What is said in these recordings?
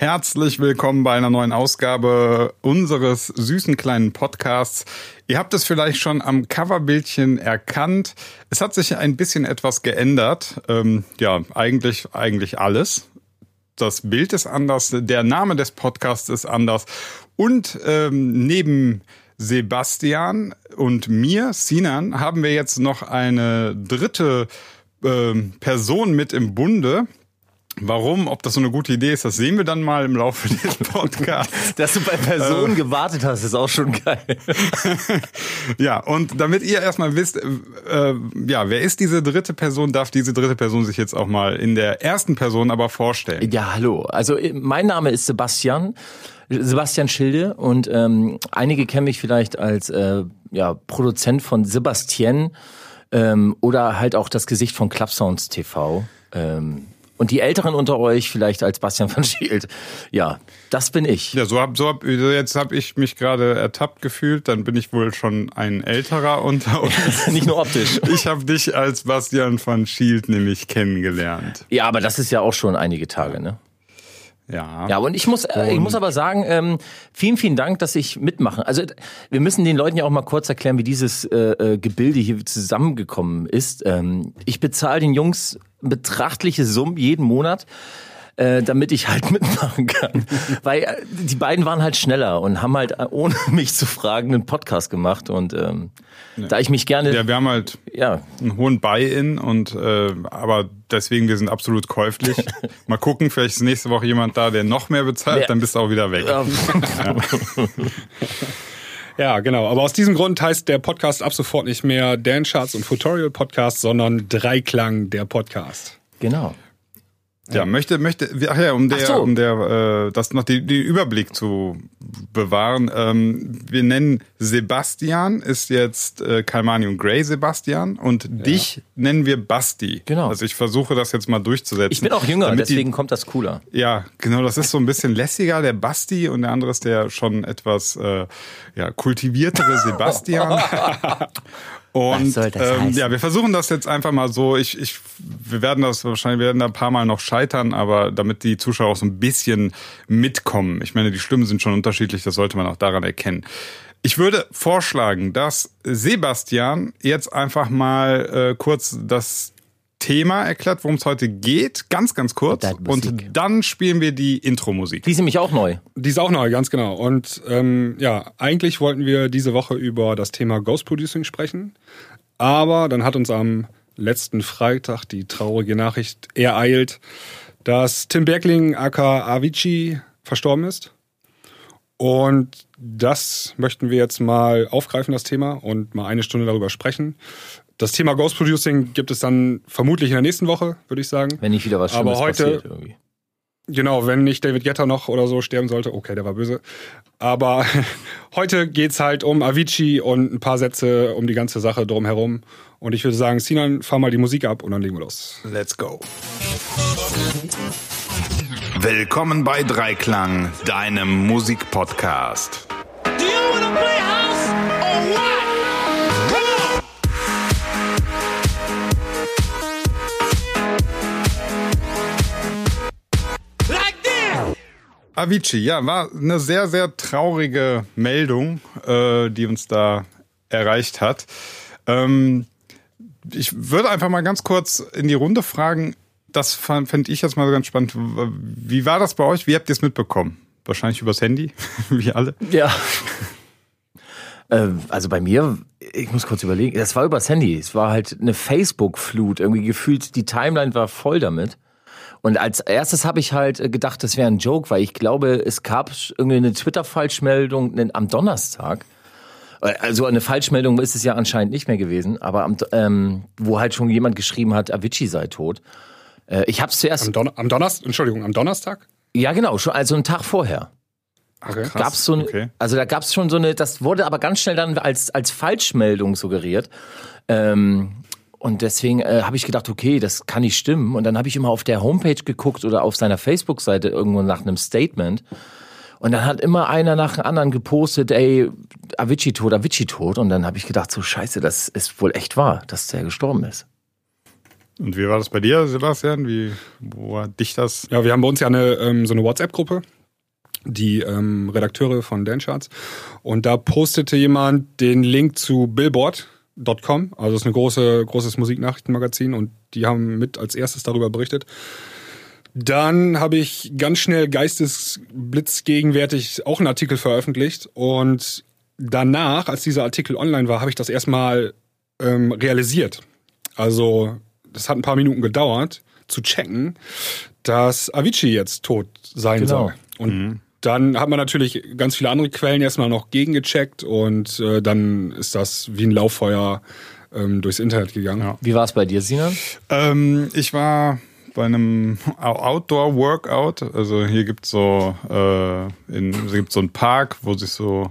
Herzlich willkommen bei einer neuen Ausgabe unseres süßen kleinen Podcasts. Ihr habt es vielleicht schon am Coverbildchen erkannt. Es hat sich ein bisschen etwas geändert. Ähm, ja, eigentlich, eigentlich alles. Das Bild ist anders, der Name des Podcasts ist anders. Und ähm, neben Sebastian und mir, Sinan, haben wir jetzt noch eine dritte ähm, Person mit im Bunde. Warum, ob das so eine gute Idee ist, das sehen wir dann mal im Laufe des Podcasts. Dass du bei Personen äh, gewartet hast, ist auch schon geil. ja, und damit ihr erstmal wisst, äh, ja, wer ist diese dritte Person, darf diese dritte Person sich jetzt auch mal in der ersten Person aber vorstellen. Ja, hallo. Also äh, mein Name ist Sebastian. Sebastian Schilde und ähm, einige kennen mich vielleicht als äh, ja, Produzent von Sebastian ähm, oder halt auch das Gesicht von Clubsounds TV. Ähm, und die Älteren unter euch vielleicht als Bastian van Schild. Ja, das bin ich. Ja, so hab, so hab, jetzt habe ich mich gerade ertappt gefühlt. Dann bin ich wohl schon ein älterer unter uns. Nicht nur optisch. Ich habe dich als Bastian van Schild nämlich kennengelernt. Ja, aber das ist ja auch schon einige Tage, ne? Ja. Ja, und ich muss, äh, ich muss aber sagen, ähm, vielen, vielen Dank, dass ich mitmache. Also wir müssen den Leuten ja auch mal kurz erklären, wie dieses äh, äh Gebilde hier zusammengekommen ist. Ähm, ich bezahle den Jungs betrachtliche Summen jeden Monat äh, damit ich halt mitmachen kann. Weil äh, die beiden waren halt schneller und haben halt, äh, ohne mich zu fragen, einen Podcast gemacht. Und ähm, ja. da ich mich gerne. Ja, wir haben halt ja. einen hohen Buy-in und äh, aber deswegen, wir sind absolut käuflich. Mal gucken, vielleicht ist nächste Woche jemand da, der noch mehr bezahlt, ja. dann bist du auch wieder weg. Ja. Ja, genau. Aber aus diesem Grund heißt der Podcast ab sofort nicht mehr Dance Charts und Tutorial Podcast, sondern Dreiklang der Podcast. Genau. Ja, möchte, möchte, ach ja, um der, so. um der, äh, das noch die, die Überblick zu bewahren. Ähm, wir nennen Sebastian ist jetzt äh, Kalmani und Gray Sebastian und ja. dich nennen wir Basti. Genau. Also ich versuche das jetzt mal durchzusetzen. Ich bin auch jünger, deswegen die, kommt das cooler. Ja, genau, das ist so ein bisschen lässiger, der Basti und der andere ist der schon etwas äh, ja, kultiviertere Sebastian. Und ähm, ja, wir versuchen das jetzt einfach mal so. Ich, ich, wir werden das wahrscheinlich wir werden da ein paar Mal noch scheitern, aber damit die Zuschauer auch so ein bisschen mitkommen. Ich meine, die Stimmen sind schon unterschiedlich, das sollte man auch daran erkennen. Ich würde vorschlagen, dass Sebastian jetzt einfach mal äh, kurz das Thema erklärt, worum es heute geht, ganz, ganz kurz. Und dann spielen wir die Intro-Musik. Die ist nämlich auch neu. Die ist auch neu, ganz genau. Und ähm, ja, eigentlich wollten wir diese Woche über das Thema Ghost Producing sprechen. Aber dann hat uns am letzten Freitag die traurige Nachricht ereilt, dass Tim Bergling aka Avicii verstorben ist. Und das möchten wir jetzt mal aufgreifen, das Thema, und mal eine Stunde darüber sprechen. Das Thema Ghost Producing gibt es dann vermutlich in der nächsten Woche, würde ich sagen. Wenn nicht wieder was Schlimmes Aber heute, passiert irgendwie. Genau, wenn nicht David Guetta noch oder so sterben sollte. Okay, der war böse. Aber heute geht's halt um Avicii und ein paar Sätze um die ganze Sache drumherum. Und ich würde sagen, Sinan, fahr mal die Musik ab und dann legen wir los. Let's go. Willkommen bei Dreiklang, deinem Musikpodcast. Avicii, ja, war eine sehr, sehr traurige Meldung, äh, die uns da erreicht hat. Ähm, ich würde einfach mal ganz kurz in die Runde fragen, das fände ich jetzt mal ganz spannend. Wie war das bei euch? Wie habt ihr es mitbekommen? Wahrscheinlich übers Handy, wie alle. Ja. Äh, also bei mir, ich muss kurz überlegen, das war übers Handy. Es war halt eine Facebook-Flut. Irgendwie gefühlt, die Timeline war voll damit. Und als erstes habe ich halt äh, gedacht, das wäre ein Joke, weil ich glaube, es gab irgendwie eine Twitter-Falschmeldung am Donnerstag. Äh, also eine Falschmeldung ist es ja anscheinend nicht mehr gewesen, aber am, ähm, wo halt schon jemand geschrieben hat, Avicii sei tot. Äh, ich habe es zuerst. Am, Don am Donnerstag, Entschuldigung, am Donnerstag? Ja, genau, schon also einen Tag vorher. Okay. Gab's so eine, okay. Also da gab es schon so eine, das wurde aber ganz schnell dann als, als Falschmeldung suggeriert. Ähm, und deswegen äh, habe ich gedacht, okay, das kann nicht stimmen. Und dann habe ich immer auf der Homepage geguckt oder auf seiner Facebook-Seite irgendwo nach einem Statement. Und dann hat immer einer nach dem anderen gepostet, ey, Avicii tot, Avicii tot. Und dann habe ich gedacht, so scheiße, das ist wohl echt wahr, dass der gestorben ist. Und wie war das bei dir, Sebastian? Wie, wo hat dich das? Ja, wir haben bei uns ja eine, ähm, so eine WhatsApp-Gruppe, die ähm, Redakteure von Dancharts. Und da postete jemand den Link zu Billboard.com, also das ist ein große, großes Musiknachrichtenmagazin und die haben mit als erstes darüber berichtet. Dann habe ich ganz schnell geistesblitzgegenwärtig auch einen Artikel veröffentlicht und danach, als dieser Artikel online war, habe ich das erstmal ähm, realisiert. Also das hat ein paar Minuten gedauert, zu checken, dass Avicii jetzt tot sein Genau. soll. Und dann hat man natürlich ganz viele andere Quellen erstmal noch gegengecheckt und äh, dann ist das wie ein Lauffeuer ähm, durchs Internet gegangen. Ja. Wie war es bei dir, Sinan? Ähm, ich war bei einem Outdoor-Workout. Also hier gibt's so, äh, in, es gibt so einen Park, wo sich so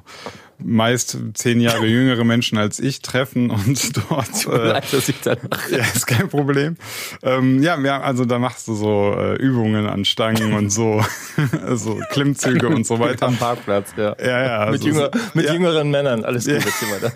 meist zehn Jahre jüngere Menschen als ich treffen und dort. Äh, Leid, dass ich danach. ja, ist kein Problem. Ähm, ja, ja, also da machst du so äh, Übungen an Stangen und so, so Klimmzüge und so weiter. Am Parkplatz, ja. Ja, ja. mit also jünger, es- mit ja. jüngeren Männern. Alles gut, Ja. weiter.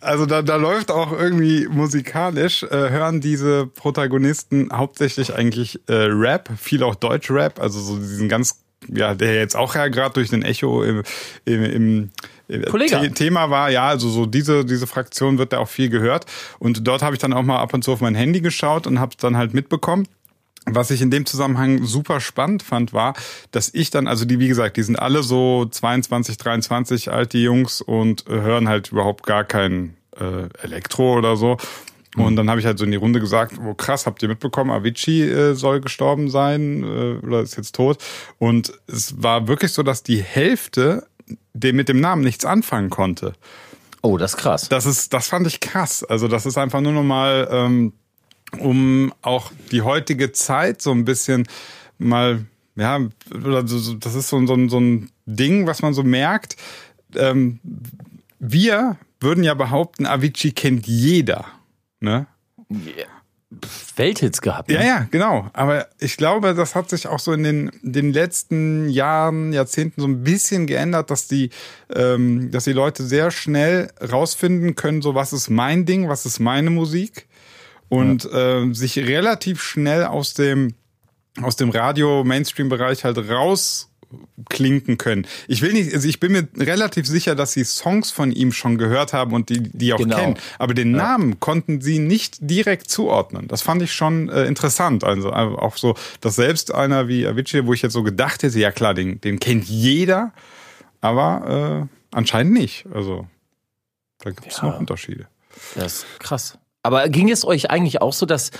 Also da, da läuft auch irgendwie musikalisch, äh, hören diese Protagonisten hauptsächlich eigentlich äh, Rap, viel auch Deutsch-Rap, also so diesen ganz, ja, der jetzt auch ja gerade durch den Echo im, im im Kollege. The Thema war, ja, also so diese, diese Fraktion wird da auch viel gehört. Und dort habe ich dann auch mal ab und zu auf mein Handy geschaut und habe dann halt mitbekommen. Was ich in dem Zusammenhang super spannend fand, war, dass ich dann, also die, wie gesagt, die sind alle so 22, 23 alte Jungs und äh, hören halt überhaupt gar kein äh, Elektro oder so. Und dann habe ich halt so in die Runde gesagt, oh krass, habt ihr mitbekommen, Avicii äh, soll gestorben sein äh, oder ist jetzt tot. Und es war wirklich so, dass die Hälfte dem mit dem Namen nichts anfangen konnte. Oh, das ist krass. Das ist, das fand ich krass. Also das ist einfach nur nochmal, ähm, um auch die heutige Zeit so ein bisschen mal, ja, oder so, so- das ist so, so, so ein Ding, was man so merkt. Ähm, wir würden ja behaupten, Avicii kennt jeder. Ne? Welthits gehabt. Ja, ne? ja, genau. Aber ich glaube, das hat sich auch so in den, den letzten Jahren, Jahrzehnten so ein bisschen geändert, dass die, ähm, dass die Leute sehr schnell rausfinden können, so was ist mein Ding, was ist meine Musik und ähm, sich relativ schnell aus dem aus dem Radio-Mainstream-Bereich halt rausklinken können. Ich will nicht, also ich bin mir relativ sicher, dass sie Songs von ihm schon gehört haben und die, die auch Genau. kennen. Aber den Namen konnten sie nicht direkt zuordnen. Das fand ich schon äh, interessant. Also äh, auch so, dass selbst einer wie Avicii, wo ich jetzt so gedacht hätte, ja klar, den, den kennt jeder, aber äh, anscheinend nicht. Also da gibt es Ja. noch Unterschiede. Das ist krass. Aber ging es euch eigentlich auch so, dass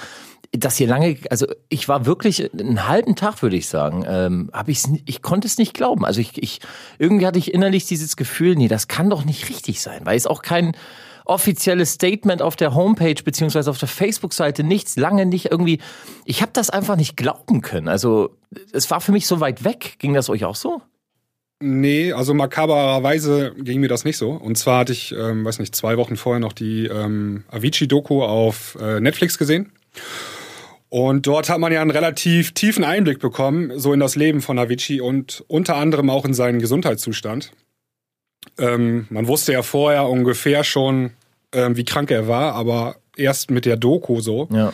dass ihr lange, also ich war wirklich einen halben Tag, würde ich sagen, ähm, habe ich, ich konnte es nicht glauben. Also ich, ich irgendwie hatte ich innerlich dieses Gefühl, nee, das kann doch nicht richtig sein, weil es auch kein offizielles Statement auf der Homepage beziehungsweise auf der Facebook-Seite nichts, lange nicht irgendwie. Ich habe das einfach nicht glauben können. Also es war für mich so weit weg. Ging das euch auch so? Nee, also makabererweise ging mir das nicht so. Und zwar hatte ich, ähm, weiß nicht, zwei Wochen vorher noch die ähm, Avicii-Doku auf äh, Netflix gesehen. Und dort hat man ja einen relativ tiefen Einblick bekommen, so in das Leben von Avicii und unter anderem auch in seinen Gesundheitszustand. Ähm, man wusste ja vorher ungefähr schon, ähm, wie krank er war, aber erst mit der Doku so Ja.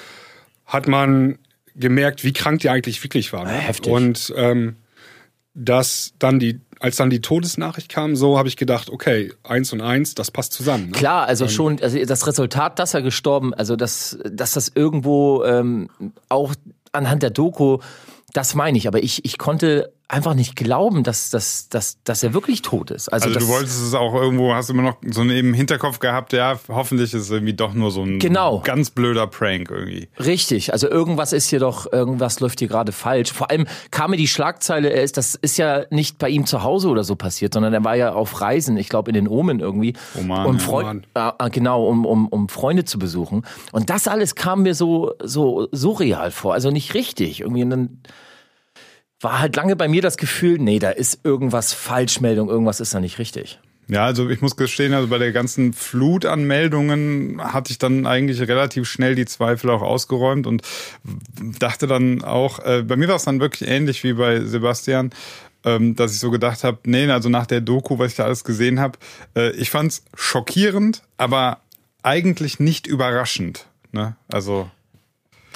hat man gemerkt, wie krank die eigentlich wirklich war. Ne? Ja, heftig. Und ähm, dass dann die, als dann die Todesnachricht kam, so habe ich gedacht, okay, eins und eins, das passt zusammen. Ne? Klar, also schon, also das Resultat, dass er gestorben, also dass, dass das irgendwo ähm, auch anhand der Doku, das meine ich, aber ich, ich konnte einfach nicht glauben, dass, dass, dass, dass er wirklich tot ist. Also, Also das, du wolltest es auch irgendwo, hast immer noch so einen Hinterkopf gehabt, ja, hoffentlich ist es irgendwie doch nur so ein Genau. ganz blöder Prank irgendwie. Richtig, also irgendwas ist hier doch, irgendwas läuft hier gerade falsch. Vor allem kam mir die Schlagzeile, er ist, das ist ja nicht bei ihm zu Hause oder so passiert, sondern er war ja auf Reisen, ich glaube in den Omen irgendwie. Oman, um ah, ah, genau, um, um, um Freunde zu besuchen. Und das alles kam mir so, so surreal vor, also nicht richtig. Irgendwie und dann war halt lange bei mir das Gefühl, nee, da ist irgendwas Falschmeldung, irgendwas ist da nicht richtig. Ja, also ich muss gestehen, also bei der ganzen Flut an Meldungen hatte ich dann eigentlich relativ schnell die Zweifel auch ausgeräumt und dachte dann auch, äh, bei mir war es dann wirklich ähnlich wie bei Sebastian, ähm, dass ich so gedacht habe, nee, also nach der Doku, was ich da alles gesehen habe, äh, ich fand's schockierend, aber eigentlich nicht überraschend. Ne? Also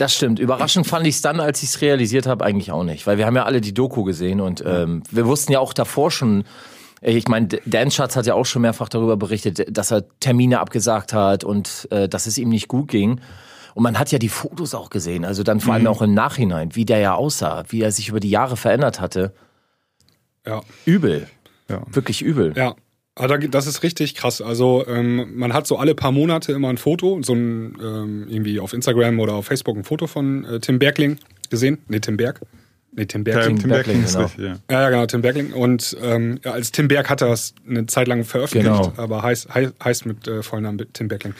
Das stimmt. Überraschend fand ich es dann, als ich es realisiert habe, eigentlich auch nicht. Weil wir haben ja alle die Doku gesehen und ähm, wir wussten ja auch davor schon, äh, ich meine, Dan Schatz hat ja auch schon mehrfach darüber berichtet, dass er Termine abgesagt hat und äh, dass es ihm nicht gut ging. Und man hat ja die Fotos auch gesehen, also dann vor allem auch im Nachhinein, wie der ja aussah, wie er sich über die Jahre verändert hatte. Ja. Übel. Ja. Wirklich übel. Ja. Da- das ist richtig krass. Also ähm, man hat so alle paar Monate immer ein Foto, so ein ähm, irgendwie auf Instagram oder auf Facebook ein Foto von äh, Tim Bergling gesehen. Nee, Tim Berg. Nee, Tim Ja, Bergling. Tim Bergling, Bergling ist genau. richtig, ja. Ja, ja, genau, Tim Bergling. Und ähm, ja, als Tim Berg hat er das eine Zeit lang veröffentlicht, Genau. aber heißt, heißt, heißt mit äh, vollen Namen Tim Bergling.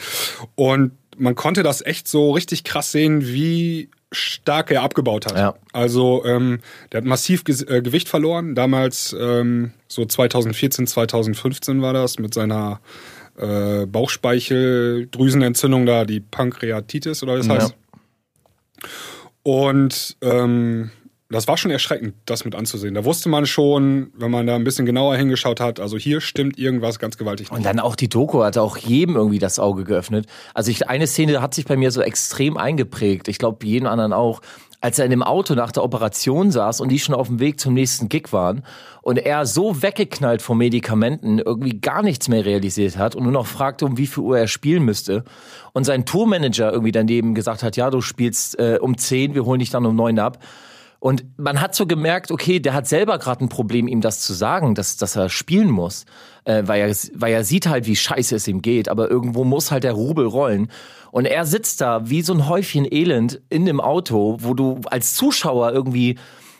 Und man konnte das echt so richtig krass sehen, wie stark er abgebaut hat. Ja. Also ähm, der hat massiv Ges äh, Gewicht verloren. Damals ähm, so 2014, 2015 war das mit seiner äh, Bauchspeicheldrüsenentzündung da, die Pankreatitis oder wie das Ja. heißt. Und ähm, das war schon erschreckend, das mit anzusehen. Da wusste man schon, wenn man da ein bisschen genauer hingeschaut hat, also hier stimmt irgendwas ganz gewaltig Und nicht. dann auch die Doku hat auch jedem irgendwie das Auge geöffnet. Also ich, eine Szene hat sich bei mir so extrem eingeprägt. Ich glaube, jeden anderen auch. Als er in dem Auto nach der Operation saß und die schon auf dem Weg zum nächsten Gig waren und er so weggeknallt von Medikamenten irgendwie gar nichts mehr realisiert hat und nur noch fragte, um wie viel Uhr er spielen müsste und sein Tourmanager irgendwie daneben gesagt hat, ja, du spielst äh, um 10, wir holen dich dann um 9 ab. Und man hat so gemerkt, okay, der hat selber gerade ein Problem, ihm das zu sagen, dass, dass er spielen muss. Äh, weil, er, weil er sieht halt, wie scheiße es ihm geht, aber irgendwo muss halt der Rubel rollen. Und er sitzt da wie so ein Häufchen Elend in dem Auto, wo du als Zuschauer irgendwie,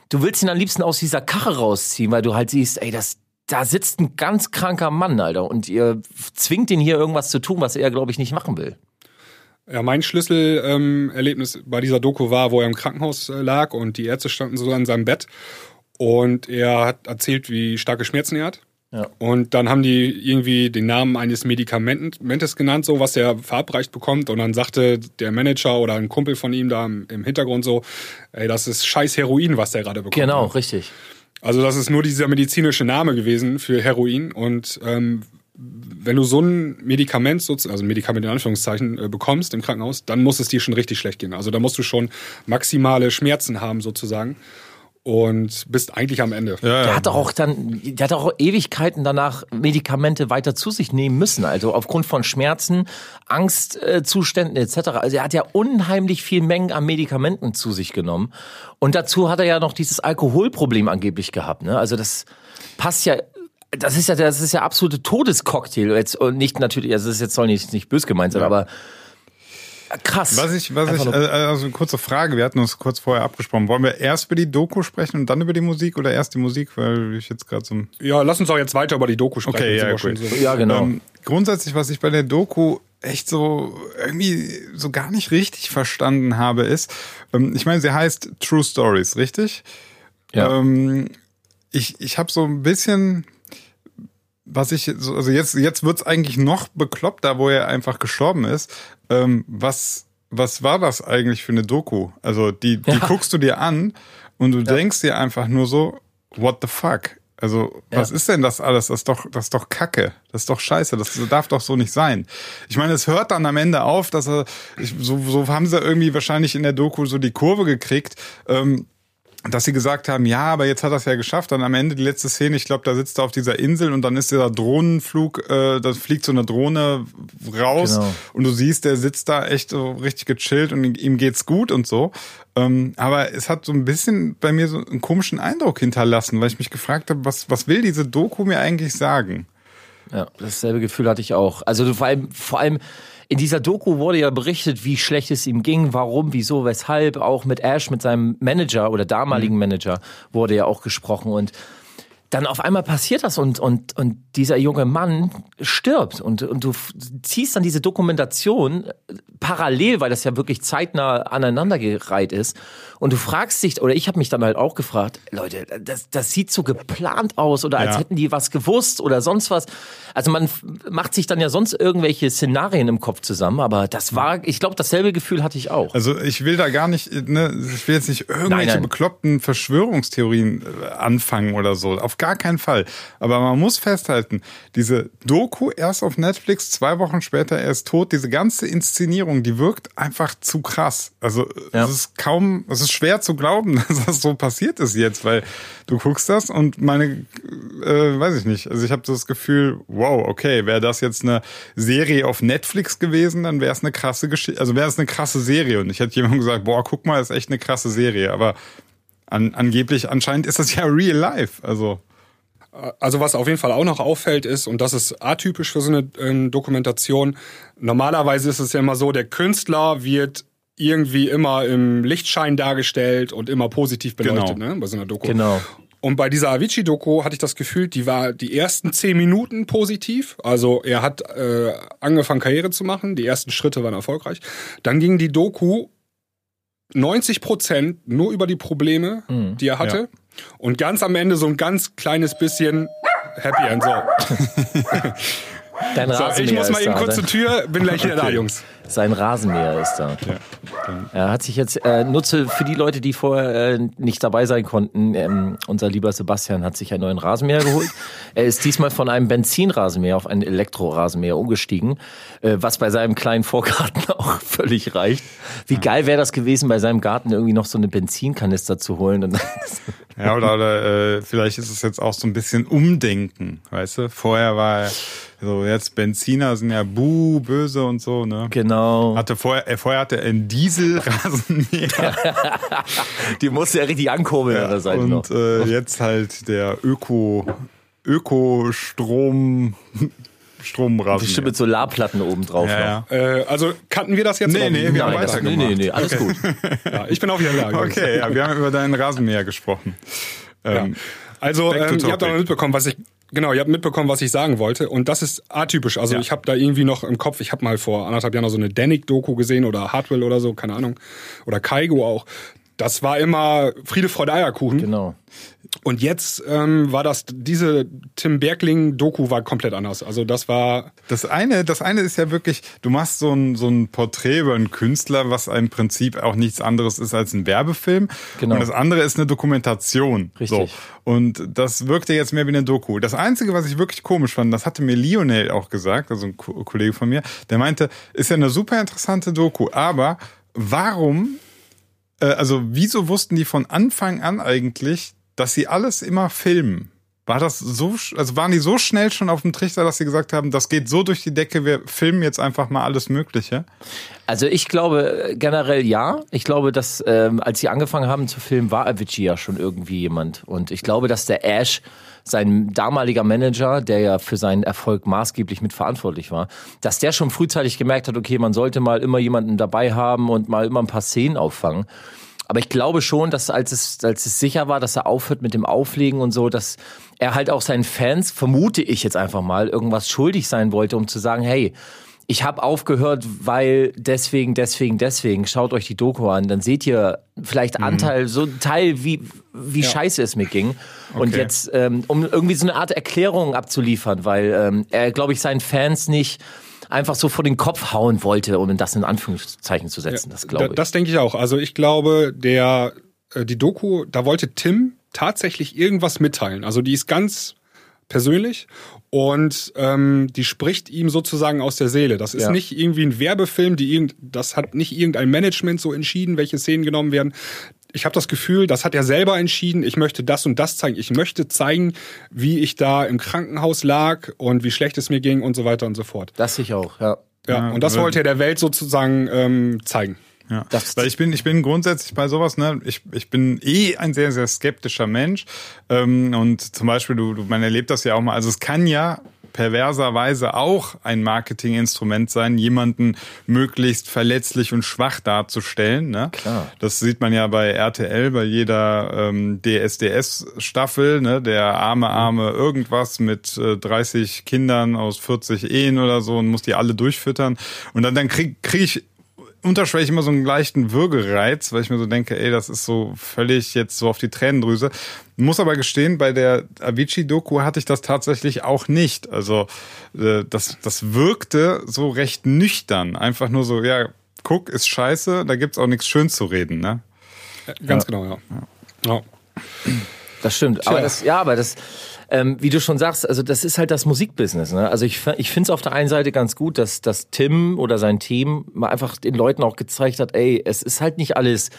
du willst ihn am liebsten aus dieser Karre rausziehen, weil du halt siehst, ey, das, da sitzt ein ganz kranker Mann, Alter. Und ihr zwingt ihn hier irgendwas zu tun, was er, glaube ich, nicht machen will. Ja, mein Schlüsselerlebnis ähm, bei dieser Doku war, wo er im Krankenhaus äh, lag und die Ärzte standen so an seinem Bett und er hat erzählt, wie starke Schmerzen er hat. Ja. Und dann haben die irgendwie den Namen eines Medikamentes genannt, so was er verabreicht bekommt. Und dann sagte der Manager oder ein Kumpel von ihm da im, im Hintergrund so, ey, das ist scheiß Heroin, was der gerade bekommt. Genau, richtig. Also das ist nur dieser medizinische Name gewesen für Heroin. Und ähm, wenn du so ein Medikament, sozusagen, also ein Medikament in Anführungszeichen, äh, bekommst im Krankenhaus, dann muss es dir schon richtig schlecht gehen. Also da musst du schon maximale Schmerzen haben sozusagen und bist eigentlich am Ende. Ja, Der hat auch dann, der hat auch Ewigkeiten danach Medikamente weiter zu sich nehmen müssen. Also aufgrund von Schmerzen, Angstzuständen etc. Also er hat ja unheimlich viel Mengen an Medikamenten zu sich genommen. Und dazu hat er ja noch dieses Alkoholproblem angeblich gehabt. Ne? Also das passt ja. Das ist ja, das ist ja absolute Todescocktail. Jetzt, und nicht natürlich, also das ist jetzt soll nicht, nicht bös gemeint sein, aber krass. Was ich, was Einfach ich, äh, also eine kurze Frage, wir hatten uns kurz vorher abgesprochen. Wollen wir erst über die Doku sprechen und dann über die Musik oder erst die Musik, weil ich jetzt gerade so ein Ja, lass uns auch jetzt weiter über die Doku sprechen. Okay, ja, schon so- ja, genau. Ähm, grundsätzlich, was ich bei der Doku echt so irgendwie so gar nicht richtig verstanden habe, ist, ähm, ich meine, sie heißt True Stories, richtig? Ja. Ähm, ich ich habe so ein bisschen, was ich, so, also jetzt, jetzt wird's eigentlich noch bekloppter, wo er einfach gestorben ist. Ähm, was, was war das eigentlich für eine Doku? Also die, die Ja. guckst du dir an und du denkst dir einfach nur so, what the fuck? Also, was Ja. ist denn das alles? Das ist doch, das ist doch Kacke. Das ist doch scheiße. Das darf doch so nicht sein. Ich meine, es hört dann am Ende auf, dass er, ich, so, so haben sie irgendwie wahrscheinlich in der Doku so die Kurve gekriegt. Ähm, dass sie gesagt haben, ja, aber jetzt hat er es ja geschafft. Dann am Ende die letzte Szene, ich glaube, da sitzt er auf dieser Insel und dann ist dieser Drohnenflug, äh, da fliegt so eine Drohne raus Genau. und du siehst, der sitzt da echt so richtig gechillt und ihm geht's gut und so. Ähm, aber es hat so ein bisschen bei mir so einen komischen Eindruck hinterlassen, weil ich mich gefragt habe, was, was will diese Doku mir eigentlich sagen? Ja, dasselbe Gefühl hatte ich auch. Also vor allem, vor allem in dieser Doku wurde ja berichtet, wie schlecht es ihm ging, warum, wieso, weshalb. Auch mit Ash, mit seinem Manager oder damaligen Manager wurde ja auch gesprochen und dann auf einmal passiert das und, und, und dieser junge Mann stirbt und, und du ziehst dann diese Dokumentation äh, parallel, weil das ja wirklich zeitnah aneinandergereiht ist und du fragst dich, oder ich habe mich dann halt auch gefragt, Leute, das, das sieht so geplant aus oder als Ja. hätten die was gewusst oder sonst was. Also man macht sich dann ja sonst irgendwelche Szenarien im Kopf zusammen, aber das war, ich glaube, dasselbe Gefühl hatte ich auch. Also ich will da gar nicht, ne, ich will jetzt nicht irgendwelche Nein, nein. bekloppten Verschwörungstheorien äh, anfangen oder so. Auf gar keinen Fall. Aber man muss festhalten, diese Doku erst auf Netflix, zwei Wochen später er ist tot, diese ganze Inszenierung, die wirkt einfach zu krass. Also ja. es ist kaum, es ist schwer zu glauben, dass das so passiert ist jetzt, weil du guckst das und meine, äh, weiß ich nicht, also ich habe das Gefühl, wow, okay, wäre das jetzt eine Serie auf Netflix gewesen, dann wäre es eine krasse Geschichte, also wäre es eine krasse Serie und ich hätte jemandem gesagt, boah, guck mal, ist echt eine krasse Serie, aber an, angeblich, anscheinend ist das ja real life, also. Also was auf jeden Fall auch noch auffällt ist, und das ist atypisch für so eine äh, Dokumentation, normalerweise ist es ja immer so, der Künstler wird irgendwie immer im Lichtschein dargestellt und immer positiv beleuchtet, genau. ne, bei so einer Doku. Genau. Und bei dieser Avicii-Doku hatte ich das Gefühl, die war die ersten zehn Minuten positiv. Also er hat äh, angefangen, Karriere zu machen. Die ersten Schritte waren erfolgreich. Dann ging die Doku 90 Prozent nur über die Probleme, mhm. die er hatte. Ja. Und ganz am Ende so ein ganz kleines bisschen Happy End. So. Dein so, ich muss mal eben kurz zur Tür, bin gleich wieder okay. da, Jungs. Sein Rasenmäher ist da. Ja. Er hat sich jetzt, äh, nutze für die Leute, die vorher äh, nicht dabei sein konnten, ähm, unser lieber Sebastian hat sich einen neuen Rasenmäher geholt. er ist diesmal von einem Benzinrasenmäher auf einen Elektrorasenmäher umgestiegen, äh, was bei seinem kleinen Vorgarten auch völlig reicht. Wie geil wäre das gewesen, bei seinem Garten irgendwie noch so eine Benzinkanister zu holen. Ja, oder, oder äh, vielleicht ist es jetzt auch so ein bisschen Umdenken, weißt du? Vorher war so jetzt Benziner sind ja buh, böse und so, ne? Genau. Hatte vorher, äh, vorher hatte er einen Dieselrasenmäher. Die musste ja richtig ankurbeln ja, an der Seite und, noch. Äh, jetzt halt der Öko, Ökostrom. Stromrasen. Bestimmt mit Solarplatten oben drauf. Ja, ja. Äh, also kannten wir das jetzt? Nee, nee, wir haben weitergemacht. Nee, nee, nee, alles okay. gut. ja, ich bin auch wieder in Lage. Okay, ja, wir haben über deinen Rasenmäher gesprochen. Ähm, also, ähm, ihr habt auch mitbekommen, was ich Genau, ihr habt mitbekommen, was ich sagen wollte. Und das ist atypisch. Also ja. ich habe da irgendwie noch im Kopf, ich habe mal vor anderthalb Jahren noch so eine Danik-Doku gesehen oder Hardwell oder so, keine Ahnung. Oder Kaigo auch. Das war immer Friede, Freude, Eierkuchen. Genau. Und jetzt ähm, war das, diese Tim Bergling-Doku war komplett anders. Also das war. Das eine, das eine ist ja wirklich, du machst so ein, so ein Porträt über einen Künstler, was im Prinzip auch nichts anderes ist als ein Werbefilm. Genau. Und das andere ist eine Dokumentation. Richtig. So. Und das wirkte jetzt mehr wie eine Doku. Das Einzige, was ich wirklich komisch fand, das hatte mir Lionel auch gesagt, also ein Kollege von mir, der meinte, ist ja eine super interessante Doku, aber warum also wieso wussten die von Anfang an eigentlich, dass sie alles immer filmen? War das so, also waren die so schnell schon auf dem Trichter, dass sie gesagt haben, das geht so durch die Decke, wir filmen jetzt einfach mal alles Mögliche? Also ich glaube äh, generell ja. Ich glaube, dass ähm, als sie angefangen haben zu filmen, war Avicii ja schon irgendwie jemand. Und ich glaube, dass der Ash, sein damaliger Manager, der ja für seinen Erfolg maßgeblich mitverantwortlich war, dass der schon frühzeitig gemerkt hat, okay, man sollte mal immer jemanden dabei haben und mal immer ein paar Szenen auffangen. Aber ich glaube schon, dass als es, als es sicher war, dass er aufhört mit dem Auflegen und so, dass er halt auch seinen Fans, vermute ich jetzt einfach mal, irgendwas schuldig sein wollte, um zu sagen, hey, ich habe aufgehört, weil deswegen, deswegen, deswegen. Schaut euch die Doku an, dann seht ihr vielleicht mhm. Anteil, so ein Teil, wie, wie ja. scheiße es mir ging. Und okay. jetzt, ähm, um irgendwie so eine Art Erklärung abzuliefern, weil ähm, er, glaube ich, seinen Fans nicht einfach so vor den Kopf hauen wollte, um das in Anführungszeichen zu setzen. Ja, das glaube ich. Das denke ich auch. Also ich glaube, der äh, die Doku, da wollte Tim tatsächlich irgendwas mitteilen. Also die ist ganz persönlich und ähm, die spricht ihm sozusagen aus der Seele. Das ist ja. nicht irgendwie ein Werbefilm, die irgend, das hat nicht irgendein Management so entschieden, welche Szenen genommen werden ich habe das Gefühl, das hat er selber entschieden, ich möchte das und das zeigen. Ich möchte zeigen, wie ich da im Krankenhaus lag und wie schlecht es mir ging und so weiter und so fort. Das ich auch, ja. Ja, ja und das wollte er der Welt sozusagen ähm, zeigen. Ja, das weil ich bin, ich bin grundsätzlich bei sowas, ne, ich, ich bin eh ein sehr, sehr skeptischer Mensch. Ähm, und zum Beispiel, du, du, man erlebt das ja auch mal, also es kann ja perverserweise auch ein Marketinginstrument sein, jemanden möglichst verletzlich und schwach darzustellen. Ne? Klar. Das sieht man ja bei RTL, bei jeder ähm, DSDS-Staffel, ne? der arme, arme irgendwas mit äh, 30 Kindern aus 40 Ehen oder so und muss die alle durchfüttern. Und dann, dann krieg, krieg ich unterschwellig immer so einen leichten Würgereiz, weil ich mir so denke, ey, das ist so völlig jetzt so auf die Tränendrüse. Muss aber gestehen, bei der Avicii-Doku hatte ich das tatsächlich auch nicht. Also äh, das, das wirkte so recht nüchtern. Einfach nur so, ja, guck, ist scheiße, da gibt's auch nichts schön zu reden, ne? Ganz ja. genau, ja. ja. ja. Das stimmt. Aber das, ja, aber das, ähm, wie du schon sagst, also das ist halt das Musikbusiness. Ne? Also ich, ich finde es auf der einen Seite ganz gut, dass, dass Tim oder sein Team mal einfach den Leuten auch gezeigt hat, ey, es ist halt nicht alles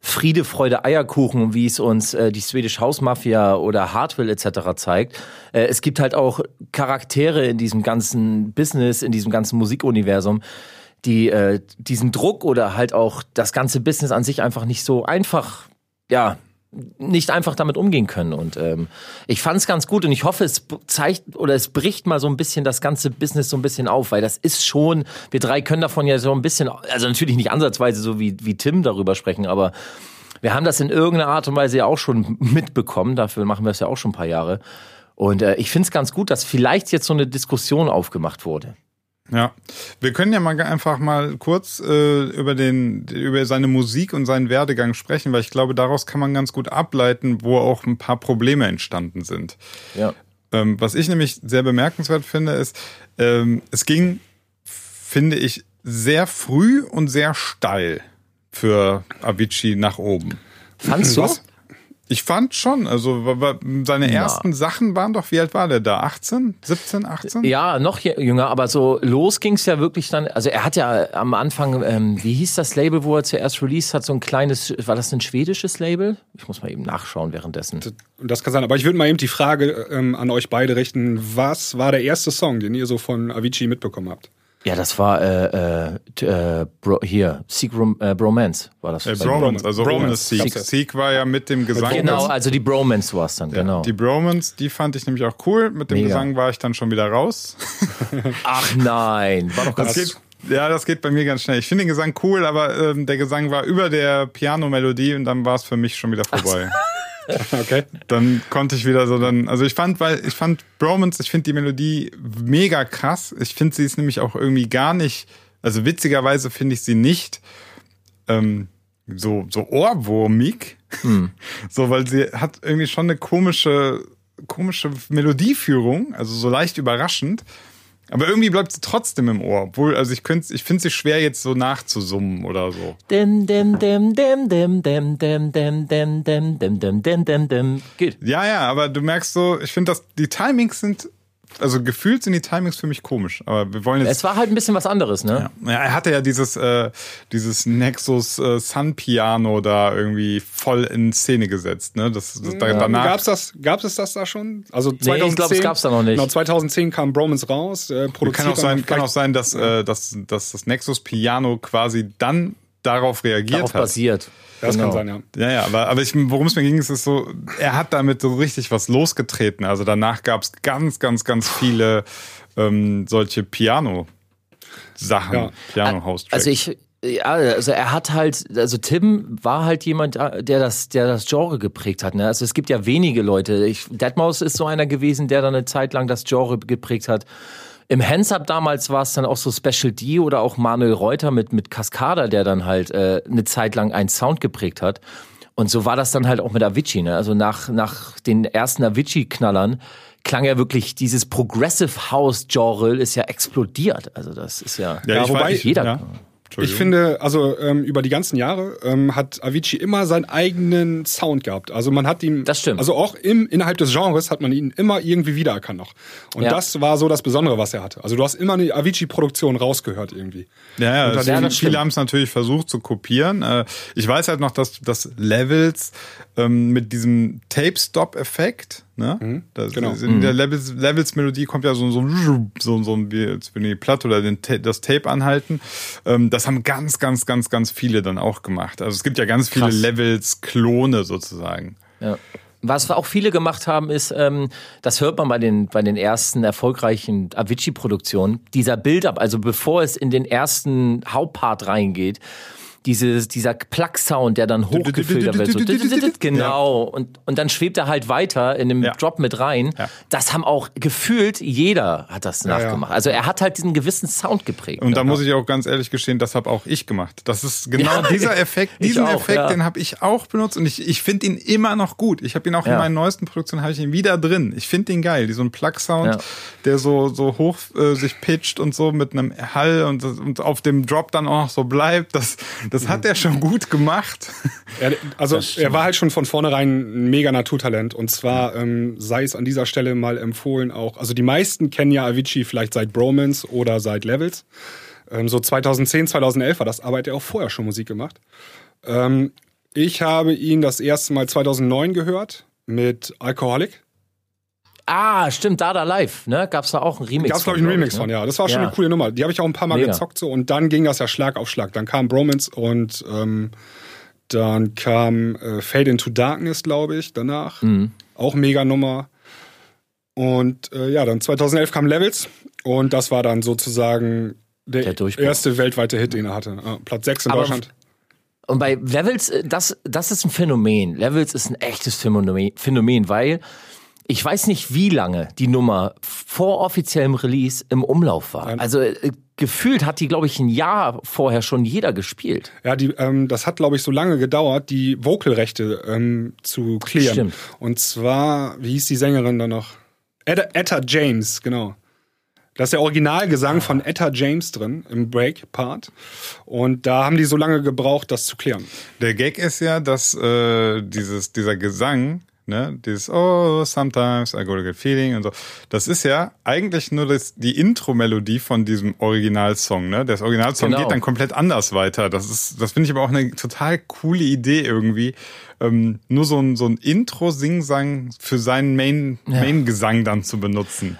Friede, Freude, Eierkuchen, wie es uns äh, die Swedish House Mafia oder Hardwell etc. zeigt. Äh, es gibt halt auch Charaktere in diesem ganzen Business, in diesem ganzen Musikuniversum, die äh, diesen Druck oder halt auch das ganze Business an sich einfach nicht so einfach, ja, nicht einfach damit umgehen können. Und ähm, ich fand es ganz gut und ich hoffe, es zeigt oder es bricht mal so ein bisschen das ganze Business so ein bisschen auf, weil das ist schon, wir drei können davon ja so ein bisschen, also natürlich nicht ansatzweise so wie, wie Tim darüber sprechen, aber wir haben das in irgendeiner Art und Weise ja auch schon mitbekommen, dafür machen wir es ja auch schon ein paar Jahre. Und äh, ich finde es ganz gut, dass vielleicht jetzt so eine Diskussion aufgemacht wurde. Ja, wir können ja mal einfach mal kurz äh, über den über seine Musik und seinen Werdegang sprechen, weil ich glaube, daraus kann man ganz gut ableiten, wo auch ein paar Probleme entstanden sind. Ja. Ähm, was ich nämlich sehr bemerkenswert finde, ist, ähm, es ging, finde ich, sehr früh und sehr steil für Avicii nach oben. Fandst du? Was? Ich fand schon, also seine ja. ersten Sachen waren doch, wie alt war der da? 18, 17, 18? Ja, noch jünger, aber so los ging's ja wirklich dann, also er hat ja am Anfang, ähm, wie hieß das Label, wo er zuerst released hat, so ein kleines, war das ein schwedisches Label? Ich muss mal eben nachschauen währenddessen. Das kann sein, aber ich würde mal eben die Frage ähm, an euch beide richten, was war der erste Song, den ihr so von Avicii mitbekommen habt? Ja, das war äh, äh, äh, Bro, hier, Seek Rom äh, Bromance war das. Äh, Bromance, also Bromance. Seek. Seek war ja mit dem Gesang. Genau, also die Bromance war es dann, ja, genau. Die Bromance, die fand ich nämlich auch cool. Mit dem Mega. Gesang war ich dann schon wieder raus. Ach nein, war doch ganz... Das geht, ja, das geht bei mir ganz schnell. Ich finde den Gesang cool, aber ähm, der Gesang war über der Piano-Melodie und dann war es für mich schon wieder vorbei. okay. Dann konnte ich wieder so dann, also ich fand, weil ich fand Bromance, ich finde die Melodie mega krass. Ich finde sie ist nämlich auch irgendwie gar nicht, also witzigerweise finde ich sie nicht ähm, so so ohrwurmig, hm. so weil sie hat irgendwie schon eine komische komische Melodieführung, also so leicht überraschend. Aber irgendwie bleibt sie trotzdem im Ohr. Obwohl, also ich, ich finde sie schwer jetzt so nachzusummen oder so. Dem, dem, dem, dem, dem, dem, dem, dem, dem, dem, dem, dem, dem, dem, dem. Geht. Ja, ja, aber du merkst so, ich finde, dass die Timings sind also gefühlt sind die Timings für mich komisch, aber wir wollen jetzt. Es war halt ein bisschen was anderes, ne? Ja, ja er hatte ja dieses äh, dieses Nexus äh, Sun Piano da irgendwie voll in Szene gesetzt, ne? Das, das ja, danach gab's das gab's es das da schon? Also 2010. Nee, ich glaube, es gab's da noch nicht. Genau, 2010 kam Bromance raus, äh, produziert kann auch sein, kann auch sein, dass, äh, dass, dass das Nexus Piano quasi dann darauf reagiert darauf hat. basiert. Das genau. kann sein, ja. Ja, ja, aber, aber ich, worum es mir ging, ist es so, er hat damit so richtig was losgetreten. Also danach gab es ganz, ganz, ganz viele ähm, solche Piano-Sachen, ja. Piano-House-Tracks. Also ich, ja, also er hat halt, also Tim war halt jemand, der das, der das Genre geprägt hat. Ne? Also es gibt ja wenige Leute. Ich, Deadmaus ist so einer gewesen, der dann eine Zeit lang das Genre geprägt hat. Im Hands-Up damals war es dann auch so Special D oder auch Manuel Reuter mit, mit Cascada, der dann halt äh, eine Zeit lang einen Sound geprägt hat. Und so war das dann halt auch mit Avicii. Ne? Also nach, nach den ersten Avicii-Knallern klang ja wirklich dieses Progressive House-Genre ist ja explodiert. Also das ist ja, ja, ja wobei jeder. Ja. Ich finde, also ähm, über die ganzen Jahre ähm, hat Avicii immer seinen eigenen Sound gehabt. Also man hat ihn, das stimmt. also auch im, innerhalb des Genres hat man ihn immer irgendwie wiedererkannt noch. Und ja. das war so das Besondere, was er hatte. Also du hast immer eine Avicii-Produktion rausgehört irgendwie. Ja, ja, das ja viele haben es natürlich versucht zu kopieren. Äh, ich weiß halt noch, dass, dass Levels ähm, mit diesem Tape-Stop-Effekt Ne? Mhm, das, genau. In mhm. der Levels, Levels Melodie kommt ja so so so, so wie jetzt wenn die Platte oder den, das Tape anhalten. Ähm, das haben ganz ganz ganz ganz viele dann auch gemacht. Also es gibt ja ganz viele Krass. Levels Klone sozusagen. Ja. Was auch viele gemacht haben, ist, ähm, das hört man bei den, bei den ersten erfolgreichen Avicii-Produktionen, dieser Build-up, also bevor es in den ersten Hauptpart reingeht, dieses, dieser Plug-Sound, der dann hochgefiltert wird. So, genau. Und, und dann schwebt er halt weiter in dem ja. Drop mit rein. Ja. Das haben auch gefühlt jeder hat das nachgemacht. Also er hat halt diesen gewissen Sound geprägt. Und da muss ich auch ganz ehrlich gestehen, das habe auch ich gemacht. Das ist genau dieser Effekt, diesen auch, Effekt, den habe ich auch benutzt und ich, ich finde ihn immer noch gut. Ich habe ihn auch in meinen neuesten Produktionen habe ich ihn wieder drin. Ich finde ihn geil. Ein Plug-Sound, der so, so hoch äh, sich pitcht und so mit einem Hall und, und auf dem Drop dann auch noch so bleibt. Das, das hat er schon gut gemacht. Er, also er war halt schon von vornherein ein mega Naturtalent. Und zwar ähm, sei es an dieser Stelle mal empfohlen auch, also die meisten kennen ja Avicii vielleicht seit Bromance oder seit Levels. Ähm, so 2010, 2011 war das, aber er hat ja auch vorher schon Musik gemacht. Ähm, ich habe ihn das erste Mal 2009 gehört mit Alcoholic. Ah, stimmt, Dada Live, ne? Gab's da auch einen Remix? Gab's, glaube ich, einen Remix ne? von, ja. Das war schon Ja. eine coole Nummer. Die habe ich auch ein paar Mal Mega. gezockt so und dann ging das ja Schlag auf Schlag. Dann kam Bromance und ähm, dann kam äh, Fade into Darkness, glaube ich, danach. Mhm. Auch mega Nummer. Und äh, ja, dann 2011 kam Levels und das war dann sozusagen der, Der erste weltweite Hit, den er hatte. Ja, Platz 6 in Aber Deutschland. Und bei Levels, äh, das, das ist ein Phänomen. Levels ist ein echtes Phänomen, Phänomen, weil ich weiß nicht, wie lange die Nummer vor offiziellem Release im Umlauf war. Also äh, gefühlt hat die, glaube ich, ein Jahr vorher schon jeder gespielt. Ja, die, ähm, das hat, glaube ich, so lange gedauert, die Vocalrechte ähm, zu klären. Stimmt. Und zwar, wie hieß die Sängerin da noch? Etta, Etta James, genau. Da ist der Originalgesang von Etta James drin im Break-Part. Und da haben die so lange gebraucht, das zu klären. Der Gag ist ja, dass äh, dieses, dieser Gesang, ne, dieses Oh, sometimes I go to get feeling und so, das ist ja eigentlich nur das, die Intro-Melodie von diesem Originalsong, ne? Das Originalsong Genau. geht dann komplett anders weiter. Das ist, das finde ich aber auch eine total coole Idee irgendwie. Ähm, nur so ein, so ein Intro-Singsang für seinen Main, Main-Gesang dann zu benutzen.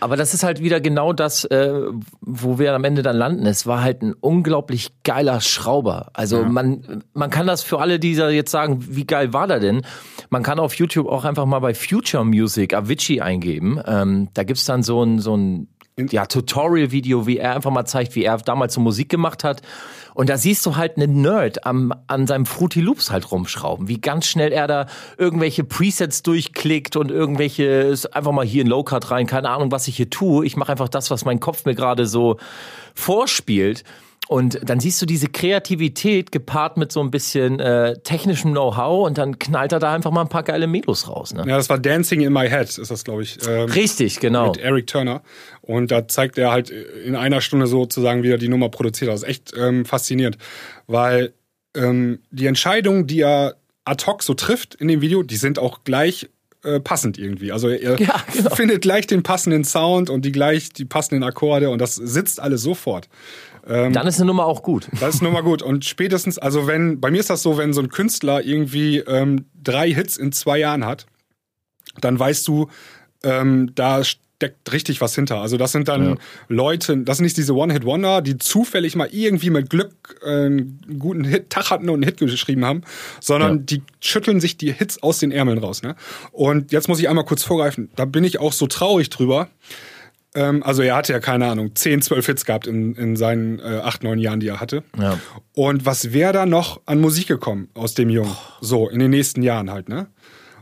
Aber das ist halt wieder genau das, äh, wo wir am Ende dann landen. Es war halt ein unglaublich geiler Schrauber. Also man, man kann das für alle, die da jetzt sagen, wie geil war der denn? Man kann auf YouTube auch einfach mal bei Future Music Avicii eingeben. Ähm, da gibt's dann so ein, so ein ja, Tutorial-Video, wie er einfach mal zeigt, wie er damals so Musik gemacht hat. Und da siehst du halt einen Nerd am, an seinem Fruity Loops halt rumschrauben, wie ganz schnell er da irgendwelche Presets durchklickt und irgendwelche, einfach mal hier in Low-Cut rein, keine Ahnung, was ich hier tue. Ich mache einfach das, was mein Kopf mir gerade so vorspielt. Und dann siehst du diese Kreativität gepaart mit so ein bisschen äh, technischem Know-how und dann knallt er da einfach mal ein paar geile Melos raus. Ne? Ja, das war Dancing in My Head, ist das, glaube ich. Ähm, Richtig, genau. mit Eric Turner. Und da zeigt er halt in einer Stunde sozusagen, wie er die Nummer produziert. Das ist echt ähm, faszinierend. Weil ähm, die Entscheidungen, die er ad hoc so trifft in dem Video, die sind auch gleich äh, passend irgendwie. Also er Ja, genau. findet gleich den passenden Sound und die gleich die passenden Akkorde und das sitzt alles sofort. Dann ist eine Nummer auch gut. Das ist nun mal gut. Und spätestens, also wenn, bei mir ist das so, wenn so ein Künstler irgendwie ähm, drei Hits in zwei Jahren hat, dann weißt du, ähm, da steckt richtig was hinter. Also das sind dann Leute, das sind nicht diese One-Hit-Wonder, die zufällig mal irgendwie mit Glück äh, einen guten Hit, Tag hatten und einen Hit geschrieben haben, sondern Ja. die schütteln sich die Hits aus den Ärmeln raus. Ne? Und jetzt muss ich einmal kurz vorgreifen, da bin ich auch so traurig drüber. Ähm, also er hatte ja, keine Ahnung, 10, 12 Hits gehabt in, in seinen äh, 8, 9 Jahren, die er hatte. Ja. Und was wäre da noch an Musik gekommen aus dem Jungen? So, in den nächsten Jahren halt, ne?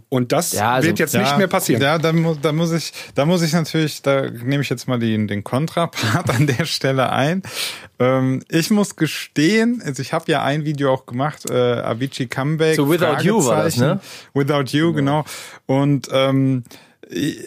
Und das Ja, also- wird jetzt nicht mehr passieren. Ja, da, da muss ich, da muss ich natürlich, da nehme ich jetzt mal den, den Kontrapart an der Stelle ein. Ähm, ich muss gestehen, also ich habe ja ein Video auch gemacht, äh, Avicii Comeback. So Without You war das, ne? Without You, genau. Und ähm, ich,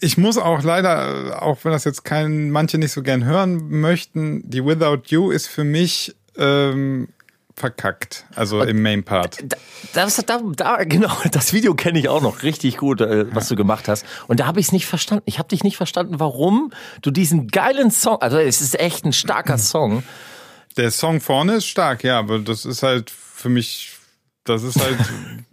ich muss auch leider, äh, auch wenn das jetzt kein, manche nicht so gern hören möchten, die Without You ist für mich ähm, verkackt. Also im Main Part. Da, das, da, da, genau, das Video kenne ich auch noch richtig gut, äh, was du gemacht hast. Und da habe ich es nicht verstanden. Ich habe dich nicht verstanden, warum du diesen geilen Song, also es ist echt ein starker Song. Der Song vorne ist stark, ja, aber das ist halt für mich, das ist halt,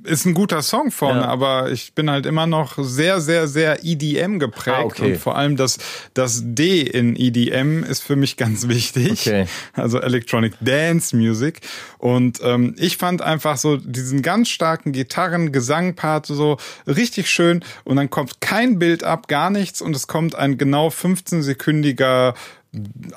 ist ein guter Song vorne, Ja. aber ich bin halt immer noch sehr, sehr, sehr EDM geprägt Ah, okay. und vor allem das, das D in EDM ist für mich ganz wichtig. Okay. Also Electronic Dance Music. Und ähm, ich fand einfach so diesen ganz starken Gitarren, Gesangpart so richtig schön und dann kommt kein Bild ab, gar nichts und es kommt ein genau 15-sekündiger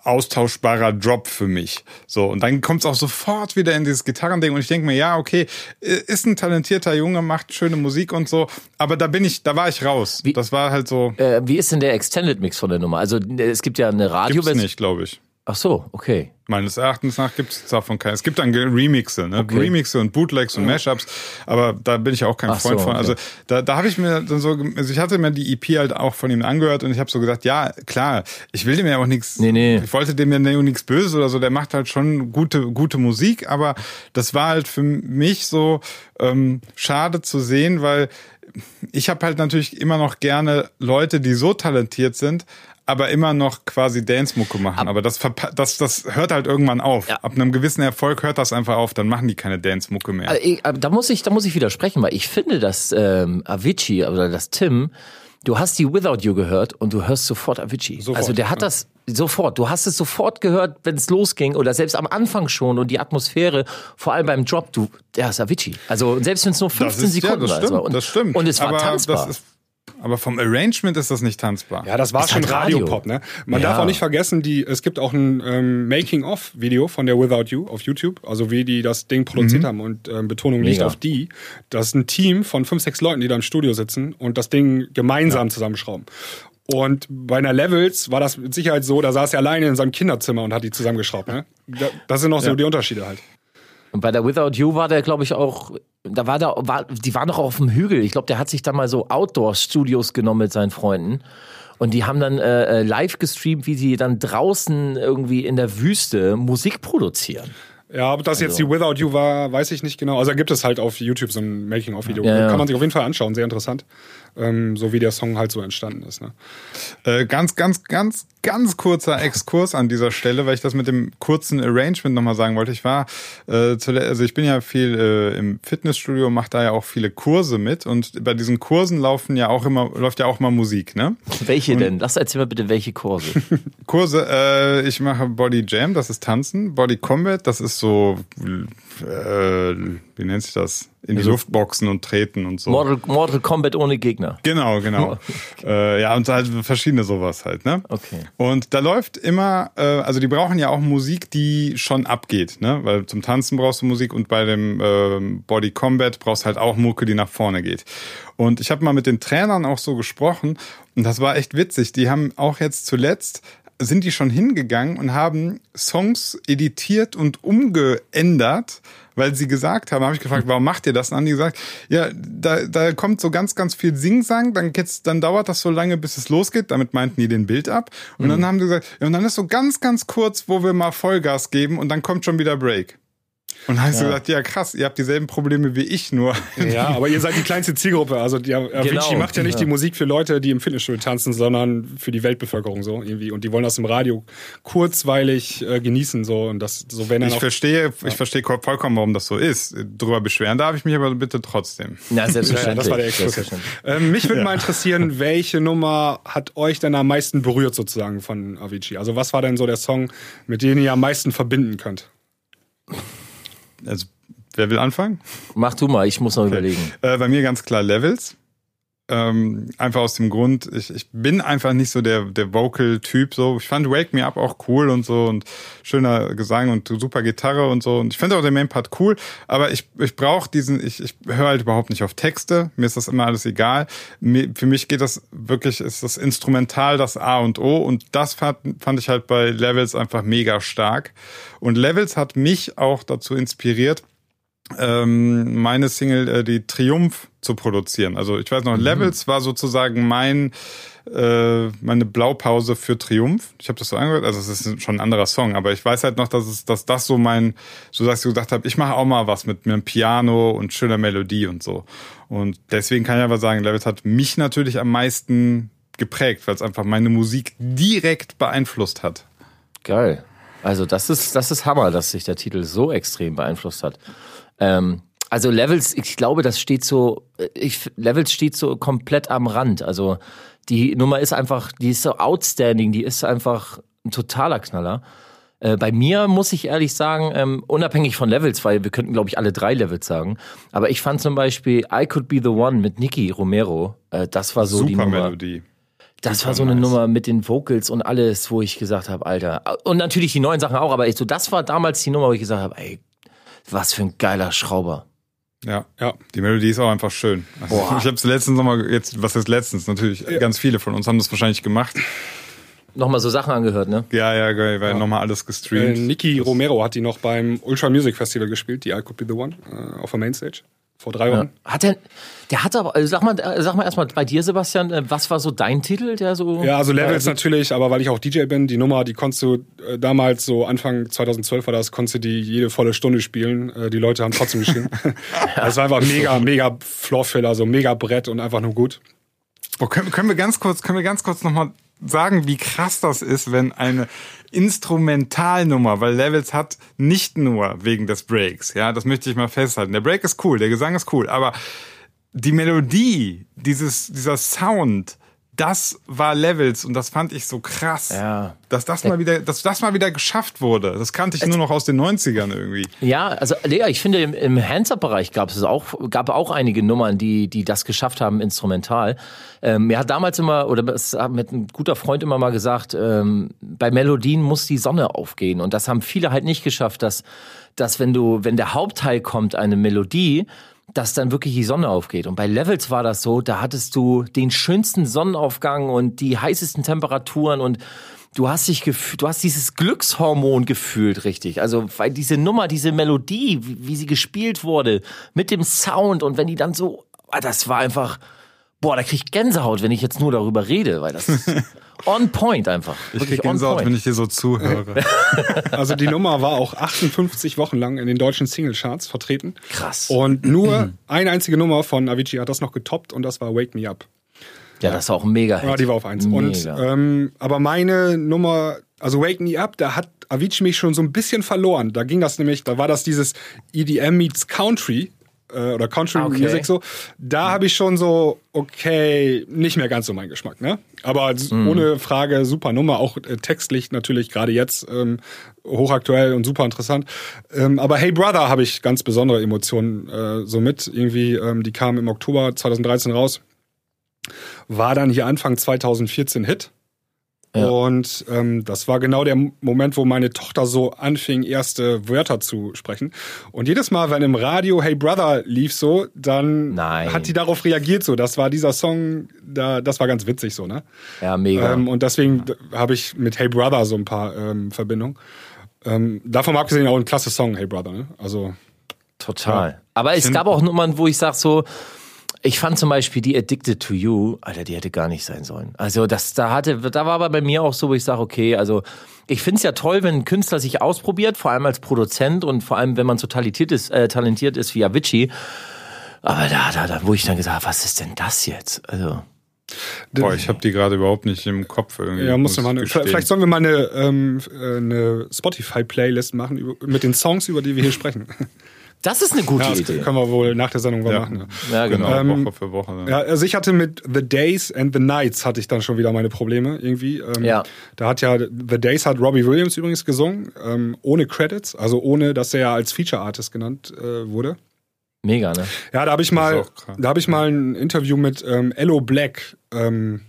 austauschbarer Drop für mich. So, und dann kommt es auch sofort wieder in dieses Gitarrending und ich denke mir, ja, okay, ist ein talentierter Junge, macht schöne Musik und so, aber da bin ich, da war ich raus. Wie- das war halt so, Äh, wie ist denn der Extended Mix von der Nummer? Also äh, es gibt ja eine gibt's Radioversion. nicht, glaube ich. Ach so, okay. Meines Erachtens nach gibt es davon keine. Es gibt dann Remixe, ne? Okay. Remixe und Bootlegs und Mashups, aber da bin ich auch kein Ach Freund so, von. Also okay. da, da habe ich mir dann so, also ich hatte mir die EP halt auch von ihm angehört und ich habe so gesagt, ja klar, ich will dem ja auch nichts, Nee, nee. ich wollte dem ja nichts Böses oder so. Der macht halt schon gute gute Musik, aber das war halt für mich so ähm, schade zu sehen, weil ich habe halt natürlich immer noch gerne Leute, die so talentiert sind, aber immer noch quasi Dance-Mucke machen. Aber das, das, das hört halt irgendwann auf. Ja. Ab einem gewissen Erfolg hört das einfach auf. Dann machen die keine Dance-Mucke mehr. Also, ich, aber da muss ich, da muss ich widersprechen, weil ich finde, dass ähm, Avicii oder das Tim, du hast die Without You gehört und du hörst sofort Avicii. Sofort, also der hat das sofort. Du hast es sofort gehört, wenn es losging oder selbst am Anfang schon und die Atmosphäre, vor allem beim Drop, du, der ist Avicii. Also selbst wenn es nur 15 das ist, Sekunden ja, das war. stimmt, war. Und, das stimmt. Und es war aber tanzbar. Das ist, aber vom Arrangement ist das nicht tanzbar. Ja, das war Ist schon halt Radio. Radiopop, ne? Man Ja. darf auch nicht vergessen, die, es gibt auch ein ähm, Making-of-Video von der Without You auf YouTube, also wie die das Ding produziert haben und ähm, Betonung liegt Mega. auf die. Das ist ein Team von fünf, sechs Leuten, die da im Studio sitzen und das Ding gemeinsam zusammenschrauben. Und bei einer Levels war das mit Sicherheit so, da saß er alleine in seinem Kinderzimmer und hat die zusammengeschraubt, ne? Da- Das sind noch so die Unterschiede halt. Und bei der Without You war der, glaube ich, auch, da war der, war, die waren doch auf dem Hügel. Ich glaube, der hat sich dann mal so Outdoor-Studios genommen mit seinen Freunden. Und die haben dann äh, äh, live gestreamt, wie sie dann draußen irgendwie in der Wüste Musik produzieren. Ja, ob das jetzt die Without You war, weiß ich nicht genau. Also da gibt es halt auf YouTube so ein Making-of-Video. Ja, ja. Kann man sich auf jeden Fall anschauen, sehr interessant. Ähm, so wie der Song halt so entstanden ist. Ne? Äh, ganz, ganz, ganz, ganz kurzer Exkurs an dieser Stelle, weil ich das mit dem kurzen Arrangement nochmal sagen wollte. Ich war, äh, zule- also ich bin ja viel äh, im Fitnessstudio, mache da ja auch viele Kurse mit und bei diesen Kursen laufen ja auch immer, läuft ja auch mal Musik, ne? Welche denn? Lass erzähl mal bitte, welche Kurse. Kurse, äh, ich mache Body Jam, das ist Tanzen, Body Combat, das ist so, äh, wie nennt sich das? In die Luft boxen und treten und so. Mortal, Mortal Kombat ohne Gegner. Genau, genau. äh, ja, und halt verschiedene sowas halt, ne? Okay. Und da läuft immer, äh, also die brauchen ja auch Musik, die schon abgeht, ne? Weil zum Tanzen brauchst du Musik und bei dem ähm, Body Combat brauchst du halt auch Mucke, die nach vorne geht. Und ich habe mal mit den Trainern auch so gesprochen und das war echt witzig. Die haben auch jetzt zuletzt sind die schon hingegangen und haben Songs editiert und umgeändert, weil sie gesagt haben, habe ich gefragt, warum macht ihr das? Und dann haben die gesagt, ja, da, da kommt so ganz, ganz viel Singsang, dann geht's, dann dauert das so lange, bis es losgeht. Damit meinten die den Bild ab. Und dann haben die gesagt, ja, und dann ist so ganz, ganz kurz, wo wir mal Vollgas geben und dann kommt schon wieder Break. Und dann habe ich so gesagt, ja krass, ihr habt dieselben Probleme wie ich, nur Ja, aber ihr seid die kleinste Zielgruppe. Also die, Avicii Genau. macht ja nicht Ja. die Musik für Leute, die im Fitnessstudio tanzen, sondern für die Weltbevölkerung so irgendwie. Und die wollen das im Radio kurzweilig äh, genießen so und das so wenn dann ich auch verstehe, ich verstehe vollkommen, warum das so ist. Drüber beschweren darf ich mich aber bitte trotzdem. Na, selbstverständlich. Ja, das war der Exkurs. Selbstverständlich. Ähm, mich würde mal interessieren, welche Nummer hat euch denn am meisten berührt sozusagen von Avicii? Also was war denn so der Song, mit dem ihr am meisten verbinden könnt? Also, wer will anfangen? Mach du mal, ich muss noch überlegen. Äh, bei mir ganz klar Levels. Ähm, einfach aus dem Grund, ich, ich bin einfach nicht so der, der Vocal-Typ. So, ich fand Wake Me Up auch cool und so und schöner Gesang und super Gitarre und so. Und ich finde auch den Main-Part cool, aber ich, ich brauche diesen, ich, ich höre halt überhaupt nicht auf Texte. Mir ist das immer alles egal. Mir, für mich geht das wirklich, ist das Instrumental das A und O und das fand, fand ich halt bei Levels einfach mega stark. Und Levels hat mich auch dazu inspiriert, ähm, meine Single, äh, die Triumph zu produzieren. Also ich weiß noch, Levels war sozusagen mein äh, meine Blaupause für Triumph. Ich habe das so angehört, also es ist schon ein anderer Song, aber ich weiß halt noch, dass es, dass das so mein, so dass ich gedacht habe, ich mache auch mal was mit einem Piano und schöner Melodie und so. Und deswegen kann ich aber sagen, Levels hat mich natürlich am meisten geprägt, weil es einfach meine Musik direkt beeinflusst hat. Geil. Also das ist, das ist Hammer, dass sich der Titel so extrem beeinflusst hat. Ähm, also Levels, ich glaube, das steht so, ich, Levels steht so komplett am Rand. Also die Nummer ist einfach, die ist so outstanding, die ist einfach ein totaler Knaller. Äh, bei mir muss ich ehrlich sagen, ähm, unabhängig von Levels, weil wir könnten, glaube ich, alle drei Levels sagen. Aber ich fand zum Beispiel I Could Be the One mit Nicky Romero, äh, das war so die Super Nummer. Melodie. Das Super war so eine nice. Nummer mit den Vocals und alles, wo ich gesagt habe, Alter. Und natürlich die neuen Sachen auch, aber ich so, das war damals die Nummer, wo ich gesagt habe, ey, was für ein geiler Schrauber. Ja, Ja. Die Melodie ist auch einfach schön. Also Boah. Ich habe es letztens nochmal, jetzt, was ist letztens? Natürlich, ganz viele von uns haben das wahrscheinlich gemacht. nochmal so Sachen angehört, ne? Ja, ja, geil, weil nochmal alles Äh, gestreamt. Niki Romero hat die noch beim Ultra Music Festival gespielt, die I Could Be The One, äh, auf der Mainstage. Vor drei Wochen. Hat der, der hat aber, also sag mal, äh, sag mal erstmal bei dir, Sebastian, äh, was war so dein Titel, der so. Ja, also Levels natürlich, aber weil ich auch DJ bin, die Nummer, die konntest du äh, damals so Anfang 2012 war das, konntest du die jede volle Stunde spielen. Äh, die Leute haben trotzdem geschrien. Es war einfach mega, mega Floorfiller, so mega Brett und einfach nur gut. Oh, können, können wir ganz kurz, können wir ganz kurz nochmal sagen, wie krass das ist, wenn eine Instrumentalnummer, weil Levels hat nicht nur wegen des Breaks, ja, das möchte ich mal festhalten. Der Break ist cool, der Gesang ist cool, aber die Melodie, dieses, dieser Sound, das war Levels und das fand ich so krass, Ja. dass das mal wieder, dass das mal wieder geschafft wurde. Das kannte ich nur noch aus den 90ern irgendwie. Ja, also Lea, ich finde im, im Hands-Up-Bereich gab es auch, gab auch einige Nummern, die, die das geschafft haben, instrumental. Ähm, mir hat damals immer, oder es hat mit ein guter Freund immer mal gesagt, ähm, bei Melodien muss die Sonne aufgehen. Und das haben viele halt nicht geschafft, dass, dass wenn du, wenn der Hauptteil kommt, eine Melodie, dass dann wirklich die Sonne aufgeht. Und bei Levels war das so, da hattest du den schönsten Sonnenaufgang und die heißesten Temperaturen und du hast dich gefühlt, du hast dieses Glückshormon gefühlt, richtig. Also, weil diese Nummer, diese Melodie, wie, sie gespielt wurde, mit dem Sound und wenn die dann so, ah, das war einfach, boah, da krieg ich Gänsehaut, wenn ich jetzt nur darüber rede, weil das on point einfach. Ich Wirklich krieg Gänsehaut, wenn ich dir so zuhöre. Also die Nummer war auch 58 Wochen lang in den deutschen Singlecharts vertreten. Krass. Und nur eine einzige Nummer von Avicii hat das noch getoppt und das war Wake Me Up. Ja, das war auch ein mega. Ja, die war auf eins. Und Mega. ähm, aber meine Nummer, also Wake Me Up, da hat Avicii mich schon so ein bisschen verloren. Da ging das nämlich, da war das dieses EDM meets Country äh, oder Country Ah, okay. Music so. Da habe ich schon so, okay, nicht mehr ganz so mein Geschmack, ne? Aber Mhm. ohne Frage, super Nummer, auch äh, textlich natürlich gerade jetzt ähm, hochaktuell und super interessant. Ähm, aber Hey Brother habe ich ganz besondere Emotionen äh, so mit. Irgendwie, ähm, die kam im Oktober 2013 raus war dann hier Anfang 2014 Hit. Ja. Und ähm, das war genau der Moment, wo meine Tochter so anfing, erste Wörter zu sprechen. Und jedes Mal, wenn im Radio Hey Brother lief so, dann Nein. hat die darauf reagiert so. Das war dieser Song, da, das war ganz witzig so, ne? Ja, mega. Ähm, und deswegen d- habe ich mit Hey Brother so ein paar ähm, Verbindungen. Ähm, davon mal abgesehen auch ein klasse Song, Hey Brother, ne? Also Total. Aber es gab auch Nummern, wo ich sag so, ich fand zum Beispiel die Addicted to You, Alter, die hätte gar nicht sein sollen. Also das, da hatte, da war aber bei mir auch so, wo ich sage, okay, also ich find's ja toll, wenn ein Künstler sich ausprobiert, vor allem als Produzent und vor allem, wenn man so talentiert ist, äh, talentiert ist wie Avicii. Aber da, da, da, wo ich dann gesagt, habe, was ist denn das jetzt? Also Boah, ich habe die gerade überhaupt nicht im Kopf irgendwie. Ja, muss muss mal eine, vielleicht sollen wir mal eine, ähm, äh, eine Spotify-Playlist machen über, mit den Songs, über die wir hier sprechen. das ist eine gute Ja, das Idee. können wir wohl nach der Sendung mal Ja. machen. Ja, genau. Genau, Ähm, Woche für Woche. Ja. ja, also ich hatte mit The Days and the Nights hatte ich dann schon wieder meine Probleme irgendwie. Ähm, Ja. Da hat ja The Days hat Robbie Williams übrigens gesungen, ähm, ohne Credits, also ohne, dass er als Feature Artist genannt äh, wurde. Mega, ne? Ja, da habe ich mal, da habe ich mal ein Interview mit ähm, Elo Black. Ähm,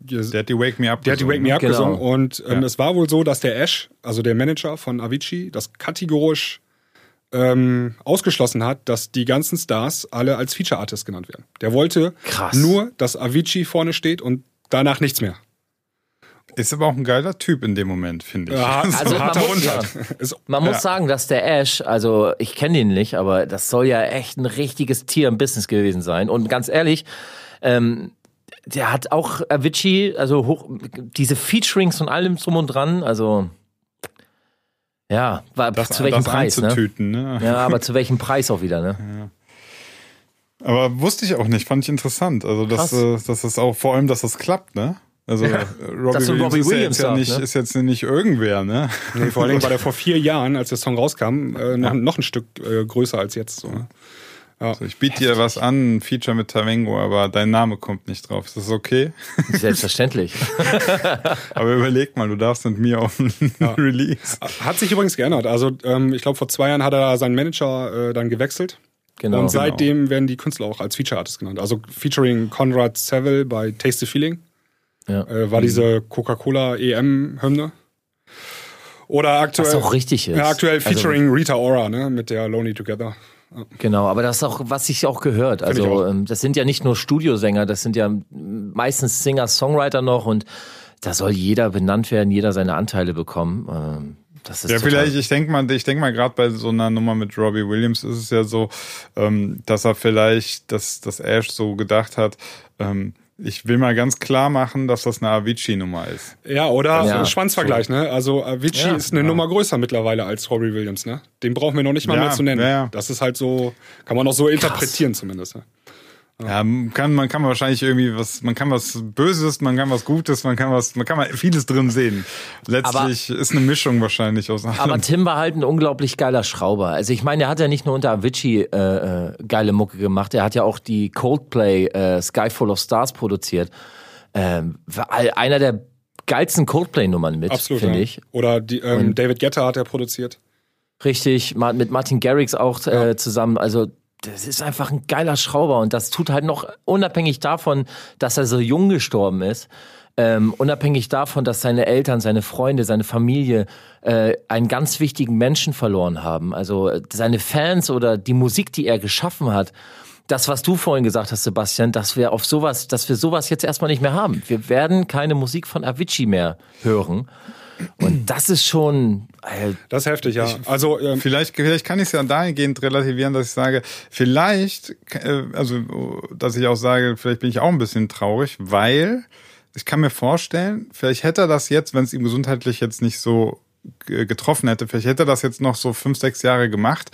Der hat die Wake Me Up Der hat die Wake Me Up Genau. gesungen und ähm, Ja. es war wohl so, dass der Ash, also der Manager von Avicii, das kategorisch ähm, ausgeschlossen hat, dass die ganzen Stars alle als Feature Artist genannt werden. Der wollte Krass. nur, dass Avicii vorne steht und danach nichts mehr. Ist aber auch ein geiler Typ in dem Moment, finde ich. Ja, Also man harter muss, ja, man muss ja. sagen, dass der Ash, also ich kenne den nicht, aber das soll ja echt ein richtiges Tier im Business gewesen sein. Und ganz ehrlich, ähm, der hat auch Avicii, also hoch, diese Featurings und allem drum und dran, also ja, war das, zu welchem das Preis, ne? ne? Ja, aber zu welchem Preis auch wieder, ne? Aber wusste ich auch nicht, fand ich interessant. Also, dass, Krass. äh, dass es auch vor allem, dass das klappt, ne? Also äh, Robbie Williams, Robbie ist, ja Williams jetzt ja nicht, ne? ist jetzt nicht irgendwer, ne? Nee, vor allen Dingen war der vor vier Jahren, als der Song rauskam, äh, noch, noch ein Stück äh, größer als jetzt. So, ne? Also ich biete dir was an, ein Feature mit Tavengo, aber dein Name kommt nicht drauf. Ist das okay? Selbstverständlich. Aber überleg mal, du darfst mit mir auf einen Release. Hat sich übrigens geändert. Also ähm, ich glaube, vor zwei Jahren hat er seinen Manager äh, dann gewechselt. Genau. und seitdem werden die Künstler auch als Feature Artist genannt. Also featuring Conrad Seville bei Taste the Feeling Ja. äh, war diese Coca-Cola EM-Hymne. Oder aktuell. Was auch richtig ist. Ja, aktuell Also- featuring Rita Ora, ne, mit der Lonely Together. Genau, aber das ist auch, was ich auch gehört. Also auch. ähm, das sind ja nicht nur Studiosänger, das sind ja meistens Singer, Songwriter noch und da soll jeder benannt werden, jeder seine Anteile bekommen. Ähm, das ist ja, vielleicht, ich denke mal, ich denke mal, gerade bei so einer Nummer mit Robbie Williams ist es ja so, ähm, dass er vielleicht, dass, dass Ash so gedacht hat, ähm, ich will mal ganz klar machen, dass das eine Avicii-Nummer ist. Ja, oder Ja. Schwanzvergleich, ne? Also Avicii Ja. ist eine Nummer größer mittlerweile als Robbie Williams, ne? Den brauchen wir noch nicht mal Ja, mehr zu nennen. ja, ja. Das ist halt so, kann man auch so interpretieren zumindest. Ne? Ja, kann, man kann wahrscheinlich irgendwie was, man kann was Böses, man kann was Gutes, man kann was, man kann mal vieles drin sehen. Letztlich ist eine Mischung wahrscheinlich aus allem. Aber Tim war halt ein unglaublich geiler Schrauber. Also ich meine, er hat ja nicht nur unter Avicii äh, äh, geile Mucke gemacht, er hat ja auch die Coldplay äh, Sky Full of Stars produziert. Ähm, einer der geilsten Coldplay-Nummern mit, Absolut. finde ja. ich. Oder die, ähm, David Guetta hat er produziert. Richtig, mit Martin Garrix auch äh, zusammen. Also das ist einfach ein geiler Schrauber und das tut halt noch unabhängig davon, dass er so jung gestorben ist. Ähm, unabhängig davon, dass seine Eltern, seine Freunde, seine Familie äh, einen ganz wichtigen Menschen verloren haben. Also äh, seine Fans oder die Musik, die er geschaffen hat. Das, was du vorhin gesagt hast, Sebastian, dass wir auf sowas, dass wir sowas jetzt erstmal nicht mehr haben. Wir werden keine Musik von Avicii mehr hören. Und das ist schon, äh, Das ist heftig, ja. also ähm, Vielleicht, vielleicht kann ich es ja dahingehend relativieren, dass ich sage, vielleicht, äh, also, dass ich auch sage, vielleicht bin ich auch ein bisschen traurig, weil ich kann mir vorstellen, vielleicht hätte er das jetzt, wenn es ihm gesundheitlich jetzt nicht so getroffen hätte, vielleicht hätte er das jetzt noch so fünf, sechs Jahre gemacht,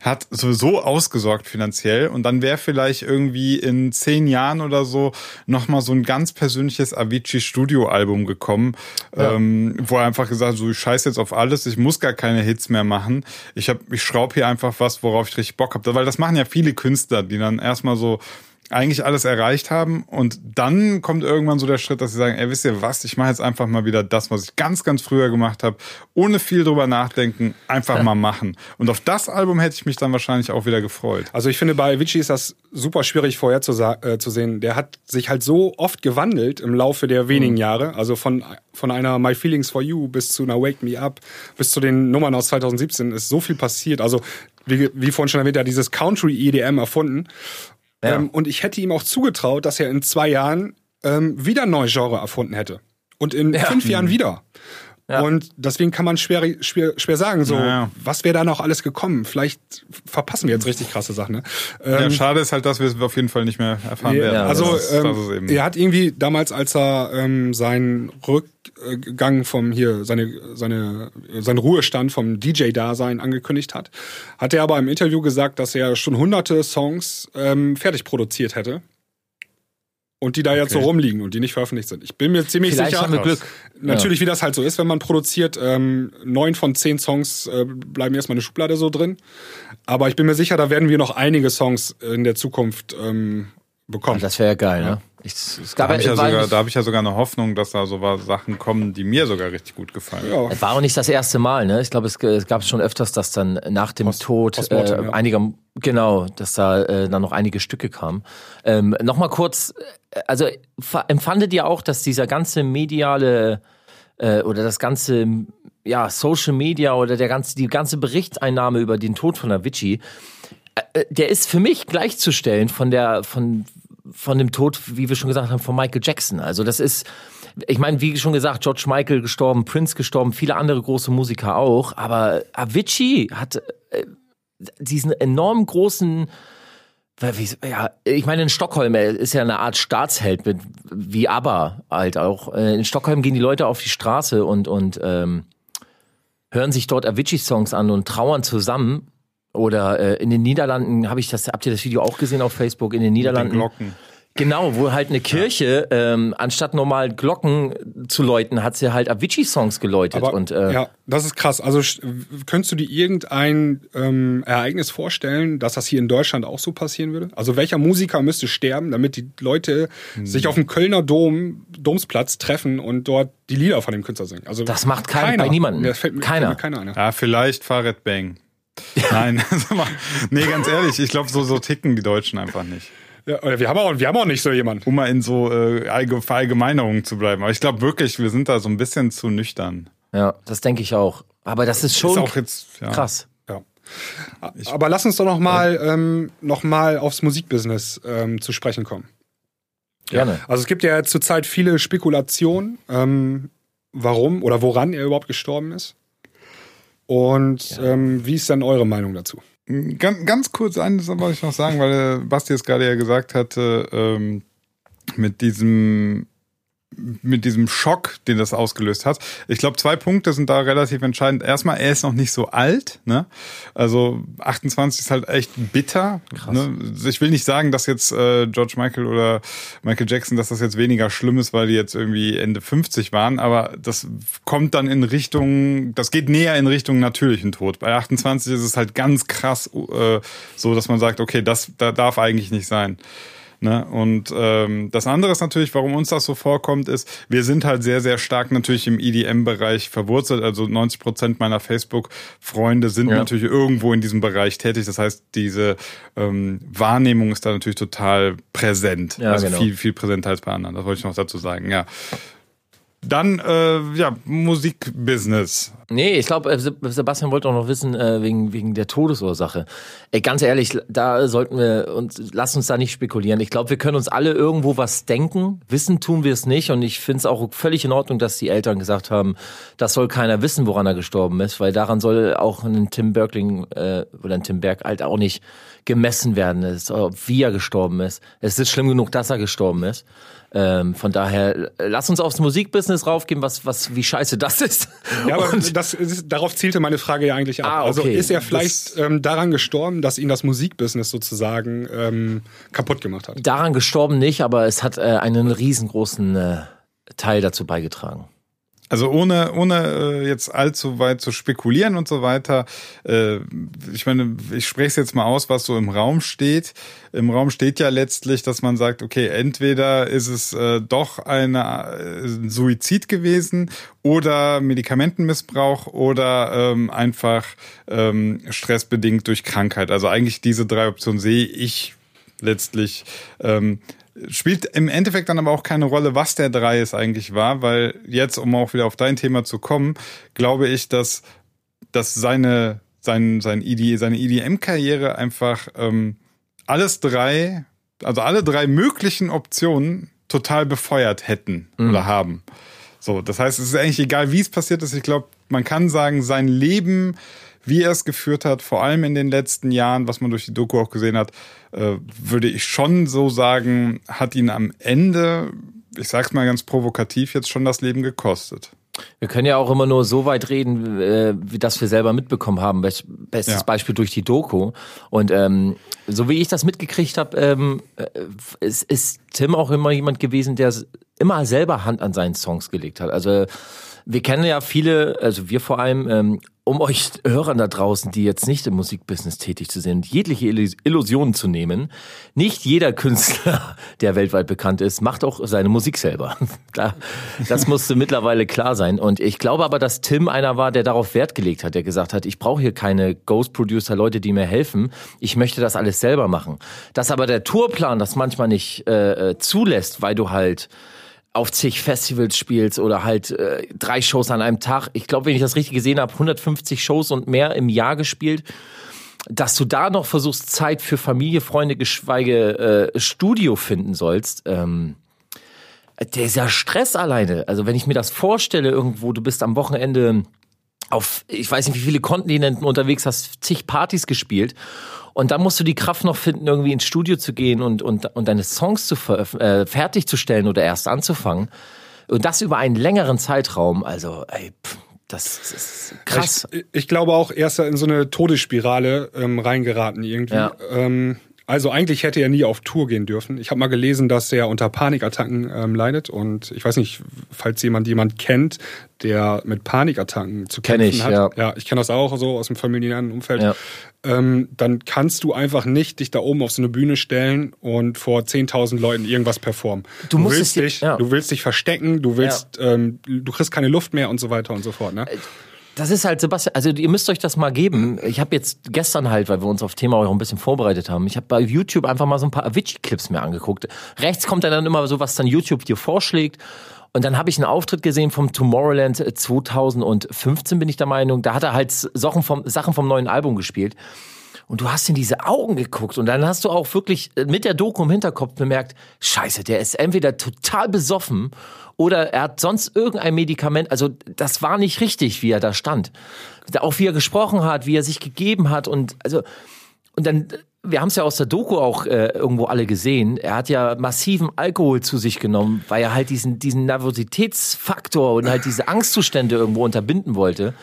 hat sowieso ausgesorgt finanziell und dann wäre vielleicht irgendwie in zehn Jahren oder so nochmal so ein ganz persönliches Avicii Studioalbum gekommen, ähm, wo er einfach gesagt hat, so ich scheiß jetzt auf alles, ich muss gar keine Hits mehr machen. Ich hab, ich schraube hier einfach was, worauf ich richtig Bock habe. Weil das machen ja viele Künstler, die dann erstmal so eigentlich alles erreicht haben und dann kommt irgendwann so der Schritt, dass sie sagen, ey, wisst ihr was, ich mache jetzt einfach mal wieder das, was ich ganz, ganz früher gemacht habe, ohne viel drüber nachdenken, einfach mal machen. Und auf das Album hätte ich mich dann wahrscheinlich auch wieder gefreut. Also ich finde, bei Avicii ist das super schwierig vorher zu, äh, zu sehen. Der hat sich halt so oft gewandelt im Laufe der wenigen Jahre. Also von, von einer My Feelings for You bis zu einer Wake Me Up bis zu den Nummern aus 2017 ist so viel passiert. Also wie, wie vorhin schon erwähnt, er hat dieses Country EDM erfunden. Ähm, und ich hätte ihm auch zugetraut, dass er in zwei Jahren ähm, wieder ein neues Genre erfunden hätte. Und in fünf Jahren wieder. Und deswegen kann man schwer, schwer, schwer sagen, so, Ja, ja. was wäre da noch alles gekommen? Vielleicht verpassen wir jetzt richtig krasse Sachen. Ne? ja, Ähm, schade ist halt, dass wir es auf jeden Fall nicht mehr erfahren Nee, werden. also das ähm, das er hat irgendwie damals, als er ähm, seinen Rückgang vom hier seine seine seinen Ruhestand vom DJ-Dasein angekündigt hat, hat er aber im Interview gesagt, dass er schon hunderte Songs ähm, fertig produziert hätte und die da jetzt so Okay. rumliegen und die nicht veröffentlicht sind. Ich bin mir ziemlich Vielleicht sicher. haben wir Glück. Natürlich, wie das halt so ist, wenn man produziert, ähm, neun von zehn Songs äh, bleiben erstmal in der Schublade so drin. Aber ich bin mir sicher, da werden wir noch einige Songs in der Zukunft ähm, bekommen. das wäre ja geil, ne? Ich, es da habe ich, ja sogar, da hab ich ja sogar eine Hoffnung, dass da so was Sachen kommen, die mir sogar richtig gut gefallen. Ja. Es war auch nicht das erste Mal, ne? Ich glaube, es, es gab schon öfters, dass dann nach dem Tod postmortem, äh, ja. einiger, genau, dass da äh, dann noch einige Stücke kamen. Ähm, Nochmal kurz, äh, also fa- empfandet ihr auch, dass dieser ganze mediale äh, oder das ganze ja, Social Media oder der ganze, die ganze Berichtseinnahme über den Tod von Avicii, äh, der ist für mich gleichzustellen von der, von, von dem Tod, wie wir schon gesagt haben, von Michael Jackson. Also das ist, ich meine, wie schon gesagt, George Michael gestorben, Prince gestorben, viele andere große Musiker auch, aber Avicii hat äh, diesen enorm großen ja, ich meine, in Stockholm ist ja eine Art Staatsheld mit, wie ABBA halt auch. Äh, In Stockholm gehen die Leute auf die Straße und, und ähm, hören sich dort Avicii-Songs an und trauern zusammen. Oder äh, in den Niederlanden habe ich das, habt ihr das Video auch gesehen auf Facebook? In den Den Niederlanden. Glocken. Genau, wo halt eine Kirche, ähm, anstatt normal Glocken zu läuten, hat sie halt Avicii-Songs geläutet. Aber, und, äh, ja, das ist krass. Also könntest du dir irgendein ähm, Ereignis vorstellen, dass das hier in Deutschland auch so passieren würde? Also welcher Musiker müsste sterben, damit die Leute Hm. sich auf dem Kölner Dom, Domsplatz treffen und dort die Lieder von dem Künstler singen? Also Das macht kein- bei niemandem. Mir Keiner. Fällt mir keiner ein. Ja, vielleicht Fahrrad Bang. Nein, mal, nee, ganz ehrlich, ich glaube, so, so ticken die Deutschen einfach nicht. Ja, oder wir haben auch, wir haben auch nicht so jemanden. Um mal in so äh, Allge- Verallgemeinerungen zu bleiben. Aber ich glaube wirklich, wir sind da so ein bisschen zu nüchtern. ja, das denke ich auch. Aber das ist schon Ist auch jetzt, ja. krass. Ja. Aber lass uns doch noch mal, ähm, noch mal aufs Musikbusiness ähm, zu sprechen kommen. Gerne. Also es gibt ja zurzeit viele Spekulationen, ähm, warum oder woran er überhaupt gestorben ist. Und ja. ähm, wie ist dann eure Meinung dazu? Ganz, ganz kurz eines wollte ich noch sagen, weil äh, Basti es gerade ja gesagt hatte, ähm, mit diesem mit diesem Schock, den das ausgelöst hat. Ich glaube, zwei Punkte sind da relativ entscheidend. Erstmal, er ist noch nicht so alt. Ne? Also 28 ist halt echt bitter. Ne? Ich will nicht sagen, dass jetzt äh, George Michael oder Michael Jackson, dass das jetzt weniger schlimm ist, weil die jetzt irgendwie Ende 50 waren, aber das kommt dann in Richtung, das geht näher in Richtung natürlichen Tod. Bei 28 ist es halt ganz krass äh, so, dass man sagt, okay, das da darf eigentlich nicht sein. Ne? Und ähm, das andere ist natürlich, warum uns das so vorkommt, ist, wir sind halt sehr, sehr stark natürlich im EDM-Bereich verwurzelt. Also 90 Prozent meiner Facebook-Freunde sind ja. natürlich irgendwo in diesem Bereich tätig. Das heißt, diese ähm, Wahrnehmung ist da natürlich total präsent. Ja, also genau. viel, viel präsenter als bei anderen. Das wollte ich noch dazu sagen, ja. Dann, äh, ja, Musikbusiness. Nee, ich glaube, äh, Sebastian wollte auch noch wissen, äh, wegen, wegen der Todesursache. Ey, ganz ehrlich, da sollten wir uns, lass uns da nicht spekulieren. Ich glaube, wir können uns alle irgendwo was denken. Wissen tun wir es nicht. Und ich finde es auch völlig in Ordnung, dass die Eltern gesagt haben, das soll keiner wissen, woran er gestorben ist, weil daran soll auch ein Tim Bergling äh, oder ein Tim Berg halt auch nicht gemessen werden, ist, wie er gestorben ist. Es ist schlimm genug, dass er gestorben ist. Ähm, von daher, lass uns aufs Musikbusiness raufgehen, was, was, wie scheiße das ist. Ja, aber das ist, darauf zielte meine Frage ja eigentlich ab. Ah, also okay. Also ist er vielleicht ähm, daran gestorben, dass ihn das Musikbusiness sozusagen ähm, kaputt gemacht hat? Daran gestorben nicht, aber es hat äh, einen riesengroßen äh, Teil dazu beigetragen. Also ohne, ohne äh, jetzt allzu weit zu spekulieren und so weiter. Äh, ich meine, ich spreche es jetzt mal aus, was so im Raum steht. Im Raum steht ja letztlich, dass man sagt, okay, entweder ist es äh, doch eine Suizid gewesen oder Medikamentenmissbrauch oder ähm, einfach ähm, stressbedingt durch Krankheit. Also eigentlich diese drei Optionen sehe ich letztlich ähm, Spielt im Endeffekt dann aber auch keine Rolle, was der drei es eigentlich war, weil jetzt, um auch wieder auf dein Thema zu kommen, glaube ich, dass, dass seine, sein, sein ED, seine EDM-Karriere einfach ähm, alles drei, also alle drei möglichen Optionen total befeuert hätten mhm. oder haben. So, das heißt, es ist eigentlich egal, wie es passiert ist. Ich glaube, man kann sagen, sein Leben wie er es geführt hat, vor allem in den letzten Jahren, was man durch die Doku auch gesehen hat, äh, würde ich schon so sagen, hat ihn am Ende, ich sag's mal ganz provokativ, jetzt schon das Leben gekostet. Wir können ja auch immer nur so weit reden, äh, wie das wir selber mitbekommen haben. Bestes ja. Beispiel durch die Doku. Und ähm, so wie ich das mitgekriegt habe, ähm, äh, ist, ist Tim auch immer jemand gewesen, der immer selber Hand an seinen Songs gelegt hat. Also wir kennen ja viele, also wir vor allem, ähm, um euch Hörern da draußen, die jetzt nicht im Musikbusiness tätig zu sind, jegliche Illusionen zu nehmen. Nicht jeder Künstler, der weltweit bekannt ist, macht auch seine Musik selber. Das musste mittlerweile klar sein. Und ich glaube aber, dass Tim einer war, der darauf Wert gelegt hat, der gesagt hat, ich brauche hier keine Ghost-Producer, Leute, die mir helfen. Ich möchte das alles selber machen. Dass aber der Tourplan das manchmal nicht äh, äh zulässt, weil du halt auf zig Festivals spielst oder halt äh, drei Shows an einem Tag. Ich glaube, wenn ich das richtig gesehen habe, 150 Shows und mehr im Jahr gespielt. Dass du da noch versuchst, Zeit für Familie, Freunde, geschweige äh, Studio finden sollst, ähm, dieser Stress alleine. Also wenn ich mir das vorstelle, irgendwo, du bist am Wochenende auf, ich weiß nicht, wie viele Kontinenten unterwegs, hast zig Partys gespielt und dann musst du die Kraft noch finden, irgendwie ins Studio zu gehen und, und, und deine Songs zu äh, fertigzustellen oder erst anzufangen. Und das über einen längeren Zeitraum. Also, ey, pff, das ist krass. Ich, ich, glaube auch, er ist in so eine Todesspirale ähm, reingeraten irgendwie. Ja. Ähm, also eigentlich hätte er nie auf Tour gehen dürfen. Ich habe mal gelesen, dass er unter Panikattacken ähm, leidet und ich weiß nicht, falls jemand jemand kennt, der mit Panikattacken zu kämpfen Kenn ich, hat. Ja, ja ich kenne das auch so aus dem familiären Umfeld. Ja ähm, dann kannst du einfach nicht dich da oben auf so eine Bühne stellen und vor 10.000 Leuten irgendwas performen. Du, du willst dich, ja. du willst dich verstecken, du willst, ähm, du kriegst keine Luft mehr und so weiter und so fort. Ne? Das ist halt, Sebastian, also ihr müsst euch das mal geben. Ich habe jetzt gestern halt, weil wir uns auf Thema auch ein bisschen vorbereitet haben, ich habe bei YouTube einfach mal so ein paar Avicii-Clips mir angeguckt. Rechts kommt dann immer so, was dann YouTube dir vorschlägt. Und dann habe ich einen Auftritt gesehen vom Tomorrowland 2015, bin ich der Meinung. Da hat er halt Sachen vom, Sachen vom neuen Album gespielt. Und du hast in diese Augen geguckt und dann hast du auch wirklich äh, mit der Doku im Hinterkopf bemerkt, scheiße, der ist entweder total besoffen oder er hat sonst irgendein Medikament. Also das war nicht richtig, wie er da stand. Auch wie er gesprochen hat, wie er sich gegeben hat und also und dann wir haben es ja aus der Doku auch äh, irgendwo alle gesehen. Er hat ja massiven Alkohol zu sich genommen, weil er halt diesen diesen Nervositätsfaktor und halt diese Angstzustände irgendwo unterbinden wollte.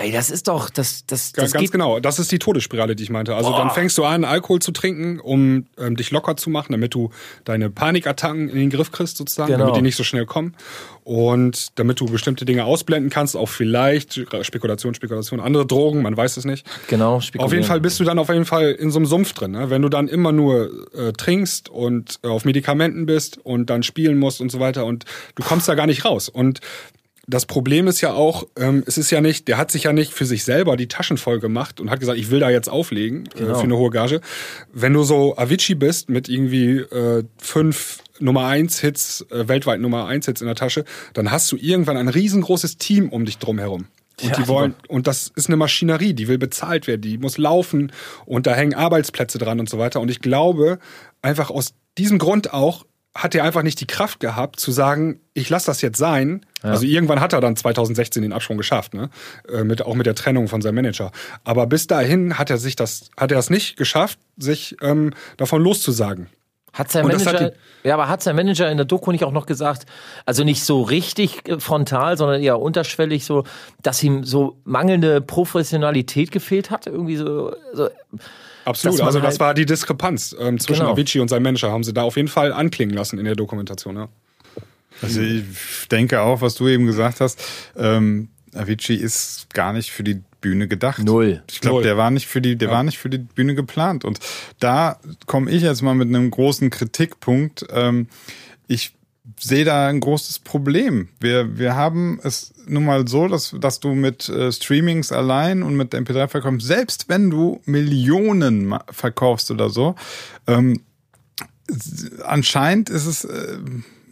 Ey, das ist doch, das, das, das Ganz, ganz genau. Das ist die Todesspirale, die ich meinte. Also Boah. dann fängst du an, Alkohol zu trinken, um ähm, dich locker zu machen, damit du deine Panikattacken in den Griff kriegst, sozusagen, Genau. damit die nicht so schnell kommen. Und damit du bestimmte Dinge ausblenden kannst, auch vielleicht Spekulation, Spekulation, andere Drogen, man weiß es nicht. Genau, Auf jeden. Fall bist du dann auf jeden Fall in so einem Sumpf drin. Ne? Wenn du dann immer nur äh, trinkst und äh, auf Medikamenten bist und dann spielen musst und so weiter und du kommst da gar nicht raus. Und das Problem ist ja auch, ähm, es ist ja nicht, der hat sich ja nicht für sich selber die Taschen voll gemacht und hat gesagt, ich will da jetzt auflegen äh, Genau. für eine hohe Gage. Wenn du so Avicii bist mit irgendwie äh, fünf Nummer eins Hits, äh, weltweit Nummer eins Hits in der Tasche, dann hast du irgendwann ein riesengroßes Team um dich drum herum. Und Ja, die wollen, und das ist eine Maschinerie, die will bezahlt werden, die muss laufen und da hängen Arbeitsplätze dran und so weiter. Und ich glaube, einfach aus diesem Grund auch, hat er einfach nicht die Kraft gehabt zu sagen, ich lasse das jetzt sein. Also irgendwann hat er dann 2016 den Absprung geschafft, ne? Äh, mit, auch mit der Trennung von seinem Manager. Aber bis dahin hat er sich das, hat er es nicht geschafft, sich ähm, davon loszusagen. Hat sein Manager, hat ja, aber hat sein Manager in der Doku nicht auch noch gesagt, also nicht so richtig äh, frontal, sondern eher unterschwellig so, dass ihm so mangelnde Professionalität gefehlt hat, irgendwie so, so Absolut. Also das halt- war die Diskrepanz ähm, zwischen Genau. Avicii und seinem Manager, haben sie da auf jeden Fall anklingen lassen in der Dokumentation. Ja. Also ich denke auch, was du eben gesagt hast, ähm, Avicii ist gar nicht für die Bühne gedacht. Null. Ich glaube, der war nicht für die, der war nicht für die Bühne geplant. Und da komme ich jetzt mal mit einem großen Kritikpunkt. Ähm, ich sehe da ein großes Problem. Wir, wir haben es nun mal so, dass, dass du mit äh, Streamings allein und mit MP3 verkaufst, selbst wenn du Millionen verkaufst oder so, ähm, anscheinend ist es, äh,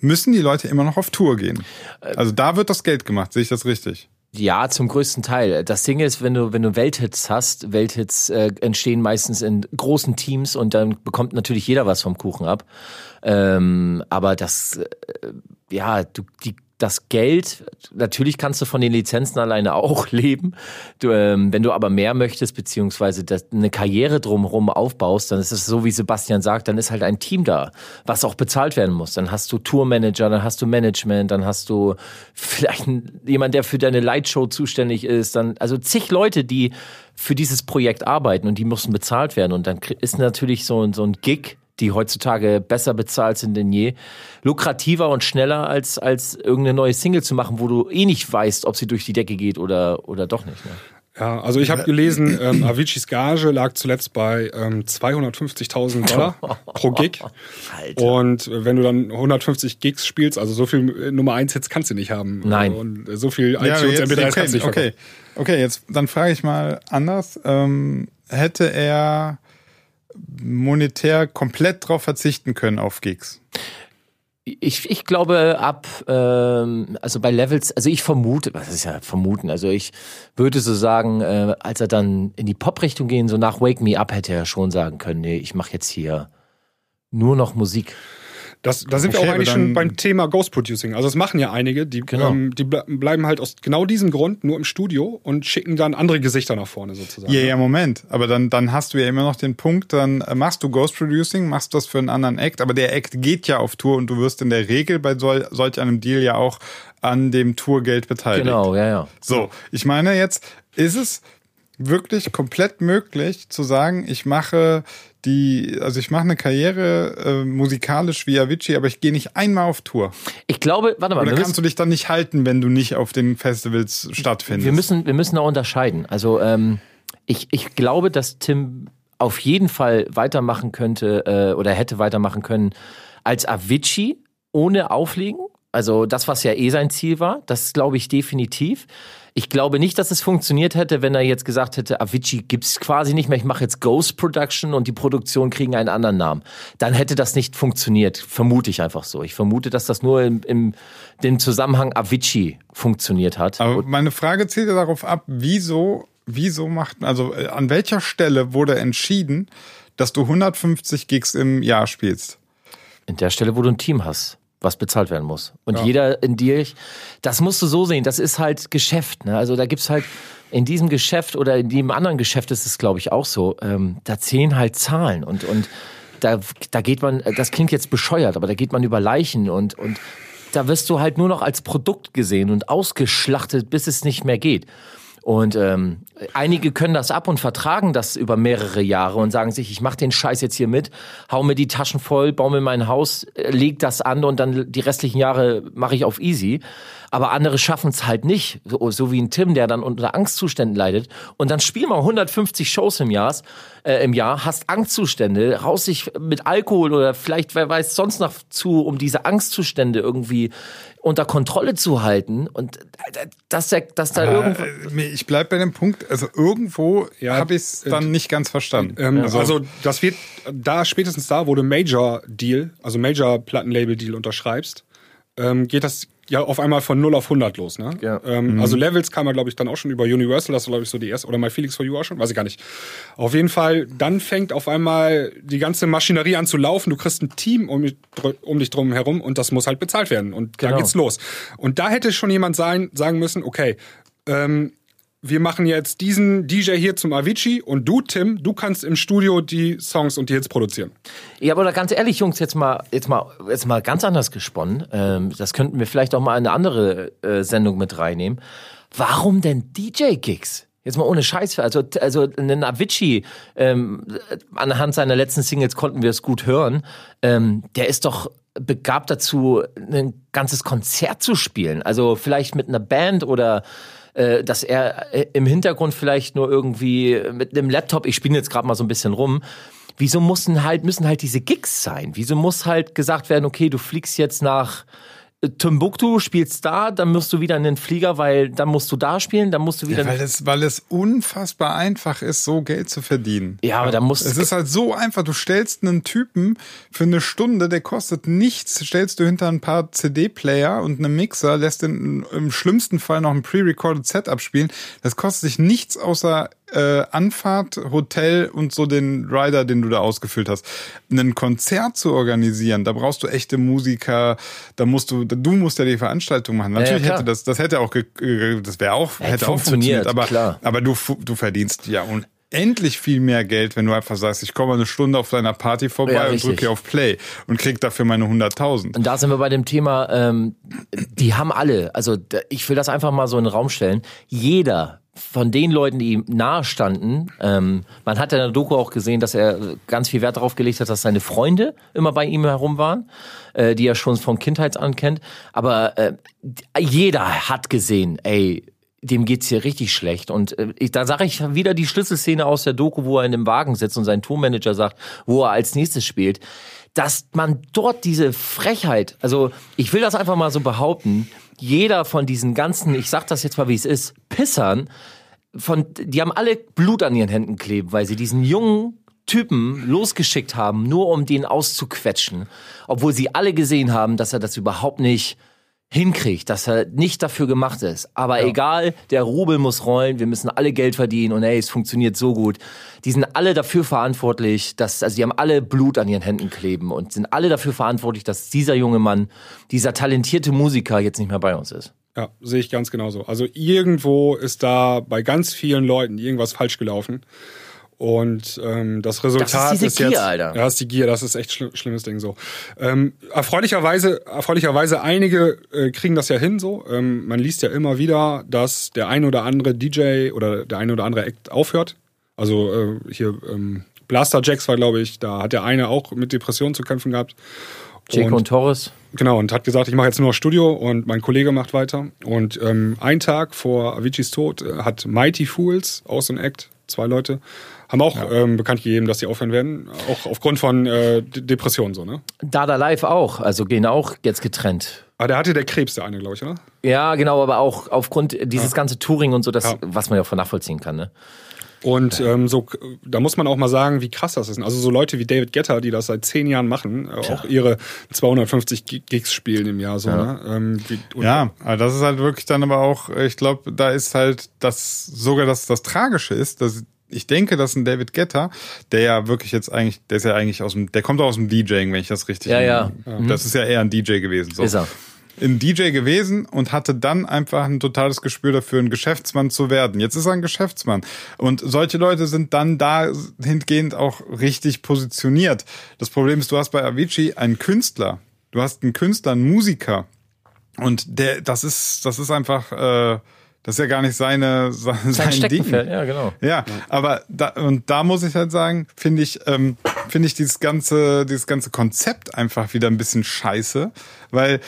müssen die Leute immer noch auf Tour gehen. Also da wird das Geld gemacht, sehe ich das richtig? Ja, zum größten Teil. Das Ding ist, wenn du, wenn du Welthits hast, Welthits äh, entstehen meistens in großen Teams und dann bekommt natürlich jeder was vom Kuchen ab. Ähm, aber das, äh, ja, du, die, das Geld, natürlich kannst du von den Lizenzen alleine auch leben. Du, ähm, wenn du aber mehr möchtest, beziehungsweise das, eine Karriere drumherum aufbaust, dann ist es so, wie Sebastian sagt, dann ist halt ein Team da, was auch bezahlt werden muss. Dann hast du Tourmanager, dann hast du Management, dann hast du vielleicht jemand, der für deine Lightshow zuständig ist, dann, also zig Leute, die für dieses Projekt arbeiten und die müssen bezahlt werden. Und dann ist natürlich so, so ein Gig, die heutzutage besser bezahlt sind denn je, lukrativer und schneller als, als irgendeine neue Single zu machen, wo du eh nicht weißt, ob sie durch die Decke geht oder, oder doch nicht. Ne? Ja, also ich habe gelesen, ähm, Aviciis Gage lag zuletzt bei ähm, 250.000 Dollar pro Gig. Alter. Und wenn du dann 150 Gigs spielst, also so viel äh, Nummer 1 Hits kannst du nicht haben. Nein. Und so viel iTunes jetzt- MP3s okay, kannst du nicht okay, okay, jetzt dann frage ich mal anders. Ähm, hätte er monetär komplett drauf verzichten können auf Gigs? Ich, ich glaube ab, ähm, also bei Levels, also ich vermute, was ist ja vermuten, also ich würde so sagen, äh, als er dann in die Pop-Richtung gehen, so nach Wake Me Up hätte er schon sagen können, nee, ich mache jetzt hier nur noch Musik. Das, da sind Okay, wir auch eigentlich schon beim Thema Ghost Producing. Also das machen ja einige, die, Genau. ähm, die ble bleiben halt aus genau diesem Grund nur im Studio und schicken dann andere Gesichter nach vorne sozusagen. Ja, ja, Moment. Aber dann, dann hast du ja immer noch den Punkt, dann äh, machst du Ghost Producing, machst das für einen anderen Act, aber der Act geht ja auf Tour und du wirst in der Regel bei sol solch einem Deal ja auch an dem Tourgeld beteiligt. Genau, ja, ja. So, ich meine jetzt, ist es wirklich komplett möglich zu sagen, ich mache die, also ich mache eine Karriere äh, musikalisch wie Avicii, aber ich gehe nicht einmal auf Tour. Ich glaube, warte mal, Oder kannst du dich dann nicht halten, wenn du nicht auf den Festivals stattfindest? wir müssen, wir müssen da unterscheiden. Also ähm, ich, ich glaube, dass Tim auf jeden Fall weitermachen könnte äh, oder hätte weitermachen können als Avicii ohne Auflegen. Also das, was ja eh sein Ziel war, das glaube ich definitiv. Ich glaube nicht, dass es funktioniert hätte, wenn er jetzt gesagt hätte, Avicii gibt's quasi nicht mehr, ich mache jetzt Ghost Production und die Produktion kriegen einen anderen Namen. Dann hätte das nicht funktioniert, vermute ich einfach so. Ich vermute, dass das nur im, im dem Zusammenhang Avicii funktioniert hat. Aber meine Frage zielt ja darauf ab, wieso wieso macht, also äh, an welcher Stelle wurde entschieden, dass du 150 Gigs im Jahr spielst? In der Stelle, wo du ein Team hast, was bezahlt werden muss. Und ja. jeder in dir, das musst du so sehen, das ist halt Geschäft. Ne? Also da gibt's halt in diesem Geschäft oder in jedem anderen Geschäft ist es, glaube ich, auch so, ähm, da zählen halt Zahlen und, und da, da geht man, das klingt jetzt bescheuert, aber da geht man über Leichen und, und da wirst du halt nur noch als Produkt gesehen und ausgeschlachtet, bis es nicht mehr geht. Und ähm, einige können das ab und vertragen das über mehrere Jahre und sagen sich, ich mache den Scheiß jetzt hier mit, hau mir die Taschen voll, baue mir mein Haus, äh, leg das an und dann die restlichen Jahre mache ich auf easy aber andere schaffen es halt nicht. So, so, wie ein Tim, der dann unter Angstzuständen leidet. Und dann spiel mal 150 Shows im Jahr, äh, im Jahr, hast Angstzustände, raus dich mit Alkohol oder vielleicht, wer weiß, sonst noch zu, um diese Angstzustände irgendwie unter Kontrolle zu halten und äh, dass der, dass da irgendwo. Äh, ich bleib bei dem Punkt, also irgendwo ja, habe ich es dann äh, nicht ganz verstanden. Ähm, also, also, das wird da spätestens da, wo du Major Deal, also Major Plattenlabel Deal unterschreibst, ähm, geht das ja auf einmal von 0 auf 100 los. Ne? Ja. Ähm, mhm. Also Levels kam ja, glaube ich, dann auch schon über Universal, das war, glaube ich, so die erste, oder My Felix for You auch schon, weiß ich gar nicht. Auf jeden Fall, dann fängt auf einmal die ganze Maschinerie an zu laufen, du kriegst ein Team um, um dich drum herum und das muss halt bezahlt werden und genau. da geht's los. Und da hätte schon jemand sein, sagen müssen, okay, ähm, wir machen jetzt diesen DJ hier zum Avicii und du, Tim, du kannst im Studio die Songs und die Hits produzieren. Ja, aber ganz ehrlich, Jungs, jetzt mal, jetzt mal, jetzt mal ganz anders gesponnen. Ähm, das könnten wir vielleicht auch mal in eine andere äh, Sendung mit reinnehmen. Warum denn DJ-Gigs? Jetzt mal ohne Scheiß. Also, also einen Avicii, ähm, anhand seiner letzten Singles konnten wir es gut hören. Ähm, der ist doch begabt dazu, ein ganzes Konzert zu spielen. Also vielleicht mit einer Band oder äh, dass er äh, im Hintergrund vielleicht nur irgendwie mit einem Laptop, ich spiele jetzt gerade mal so ein bisschen rum, wieso müssen halt, müssen halt diese Gigs sein? Wieso muss halt gesagt werden, okay, du fliegst jetzt nach Timbuktu spielst da, dann musst du wieder in den Flieger, weil dann musst du da spielen, dann musst du wieder. Ja, weil, es, weil es unfassbar einfach ist, so Geld zu verdienen. Ja, aber da musst Es ist halt so einfach. Du stellst einen Typen für eine Stunde, der kostet nichts, stellst du hinter ein paar CD-Player und einen Mixer, lässt den im schlimmsten Fall noch ein pre-recorded Set abspielen. Das kostet sich nichts außer äh, Anfahrt, Hotel und so den Rider, den du da ausgefüllt hast. Ein Konzert zu organisieren, da brauchst du echte Musiker, da musst du, du musst ja die Veranstaltung machen. Natürlich ja, ja, hätte das, das hätte auch, das wäre auch, hätte, hätte auch funktioniert, aber, klar. aber du, du verdienst ja und endlich viel mehr Geld, wenn du einfach sagst, ich komme eine Stunde auf deiner Party vorbei ja, und drücke auf Play und krieg dafür meine 100.000. Und da sind wir bei dem Thema, ähm, die haben alle, also ich will das einfach mal so in den Raum stellen, jeder von den Leuten, die ihm nahe standen, ähm, man hat in der Doku auch gesehen, dass er ganz viel Wert darauf gelegt hat, dass seine Freunde immer bei ihm herum waren, äh, die er schon von Kindheit an kennt. Aber äh, jeder hat gesehen, ey, dem geht's hier richtig schlecht. Und äh, ich, da sage ich wieder die Schlüsselszene aus der Doku, wo er in dem Wagen sitzt und sein Tourmanager sagt, wo er als nächstes spielt, dass man dort diese Frechheit, also ich will das einfach mal so behaupten, jeder von diesen ganzen, ich sag das jetzt mal wie es ist, Pissern, von, die haben alle Blut an ihren Händen kleben, weil sie diesen jungen Typen losgeschickt haben, nur um den auszuquetschen, obwohl sie alle gesehen haben, dass er das überhaupt nicht hinkriegt, dass er nicht dafür gemacht ist. Aber ja. egal, der Rubel muss rollen, wir müssen alle Geld verdienen und hey, es funktioniert so gut. Die sind alle dafür verantwortlich, dass, also die haben alle Blut an ihren Händen kleben und sind alle dafür verantwortlich, dass dieser junge Mann, dieser talentierte Musiker jetzt nicht mehr bei uns ist. Ja, sehe ich ganz genauso. Also irgendwo ist da bei ganz vielen Leuten irgendwas falsch gelaufen. Und ähm, das Resultat das ist, ist Gier, jetzt, Alter. ja, ist die Gier, das ist echt schlimm, schlimmes Ding so. Ähm, erfreulicherweise, erfreulicherweise einige äh, kriegen das ja hin so. Ähm, man liest ja immer wieder, dass der ein oder andere DJ oder der ein oder andere Act aufhört. Also äh, hier ähm, Blaster Jacks war, glaube ich, da hat der eine auch mit Depressionen zu kämpfen gehabt. Jake und, und Torres. Genau, und hat gesagt, ich mache jetzt nur noch Studio und mein Kollege macht weiter. Und ähm, ein Tag vor Aviciis Tod äh, hat Mighty Fools aus dem Act, zwei Leute, haben auch ja. ähm, bekannt gegeben, dass sie aufhören werden, auch aufgrund von äh, Depressionen so, ne? Dada Live auch, also gehen auch jetzt getrennt. Ah, der hatte der Krebs, der eine, glaube ich, oder? Ja, genau, aber auch aufgrund dieses ja. ganze Touring und so, das, ja. was man ja auch nachvollziehen kann, ne? Und ähm, so, da muss man auch mal sagen, wie krass das ist. Also so Leute wie David Getter, die das seit zehn Jahren machen, äh, auch ihre 250 Gigs spielen im Jahr so. Ja. Ne? Ähm, wie, Ja, aber das ist halt wirklich dann aber auch, ich glaube, da ist halt das sogar das, das Tragische ist, dass ich denke, dass ein David Getter, der ja wirklich jetzt eigentlich, der ist ja eigentlich aus dem, der kommt auch aus dem DJing, wenn ich das richtig. Ja, ja. Das ist ja eher ein DJ gewesen. So. Ist er. Ein DJ gewesen und hatte dann einfach ein totales Gespür dafür, ein Geschäftsmann zu werden. Jetzt ist er ein Geschäftsmann. Und solche Leute sind dann dahingehend auch richtig positioniert. Das Problem ist, du hast bei Avicii einen Künstler. Du hast einen Künstler, einen Musiker. Und der, das ist, das ist einfach, äh, das ist ja gar nicht seine, sein, Sein sein Ding. Ja, genau. Ja, aber da, und da muss ich halt sagen, finde ich, ähm, finde ich dieses ganze, dieses ganze Konzept einfach wieder ein bisschen scheiße, weil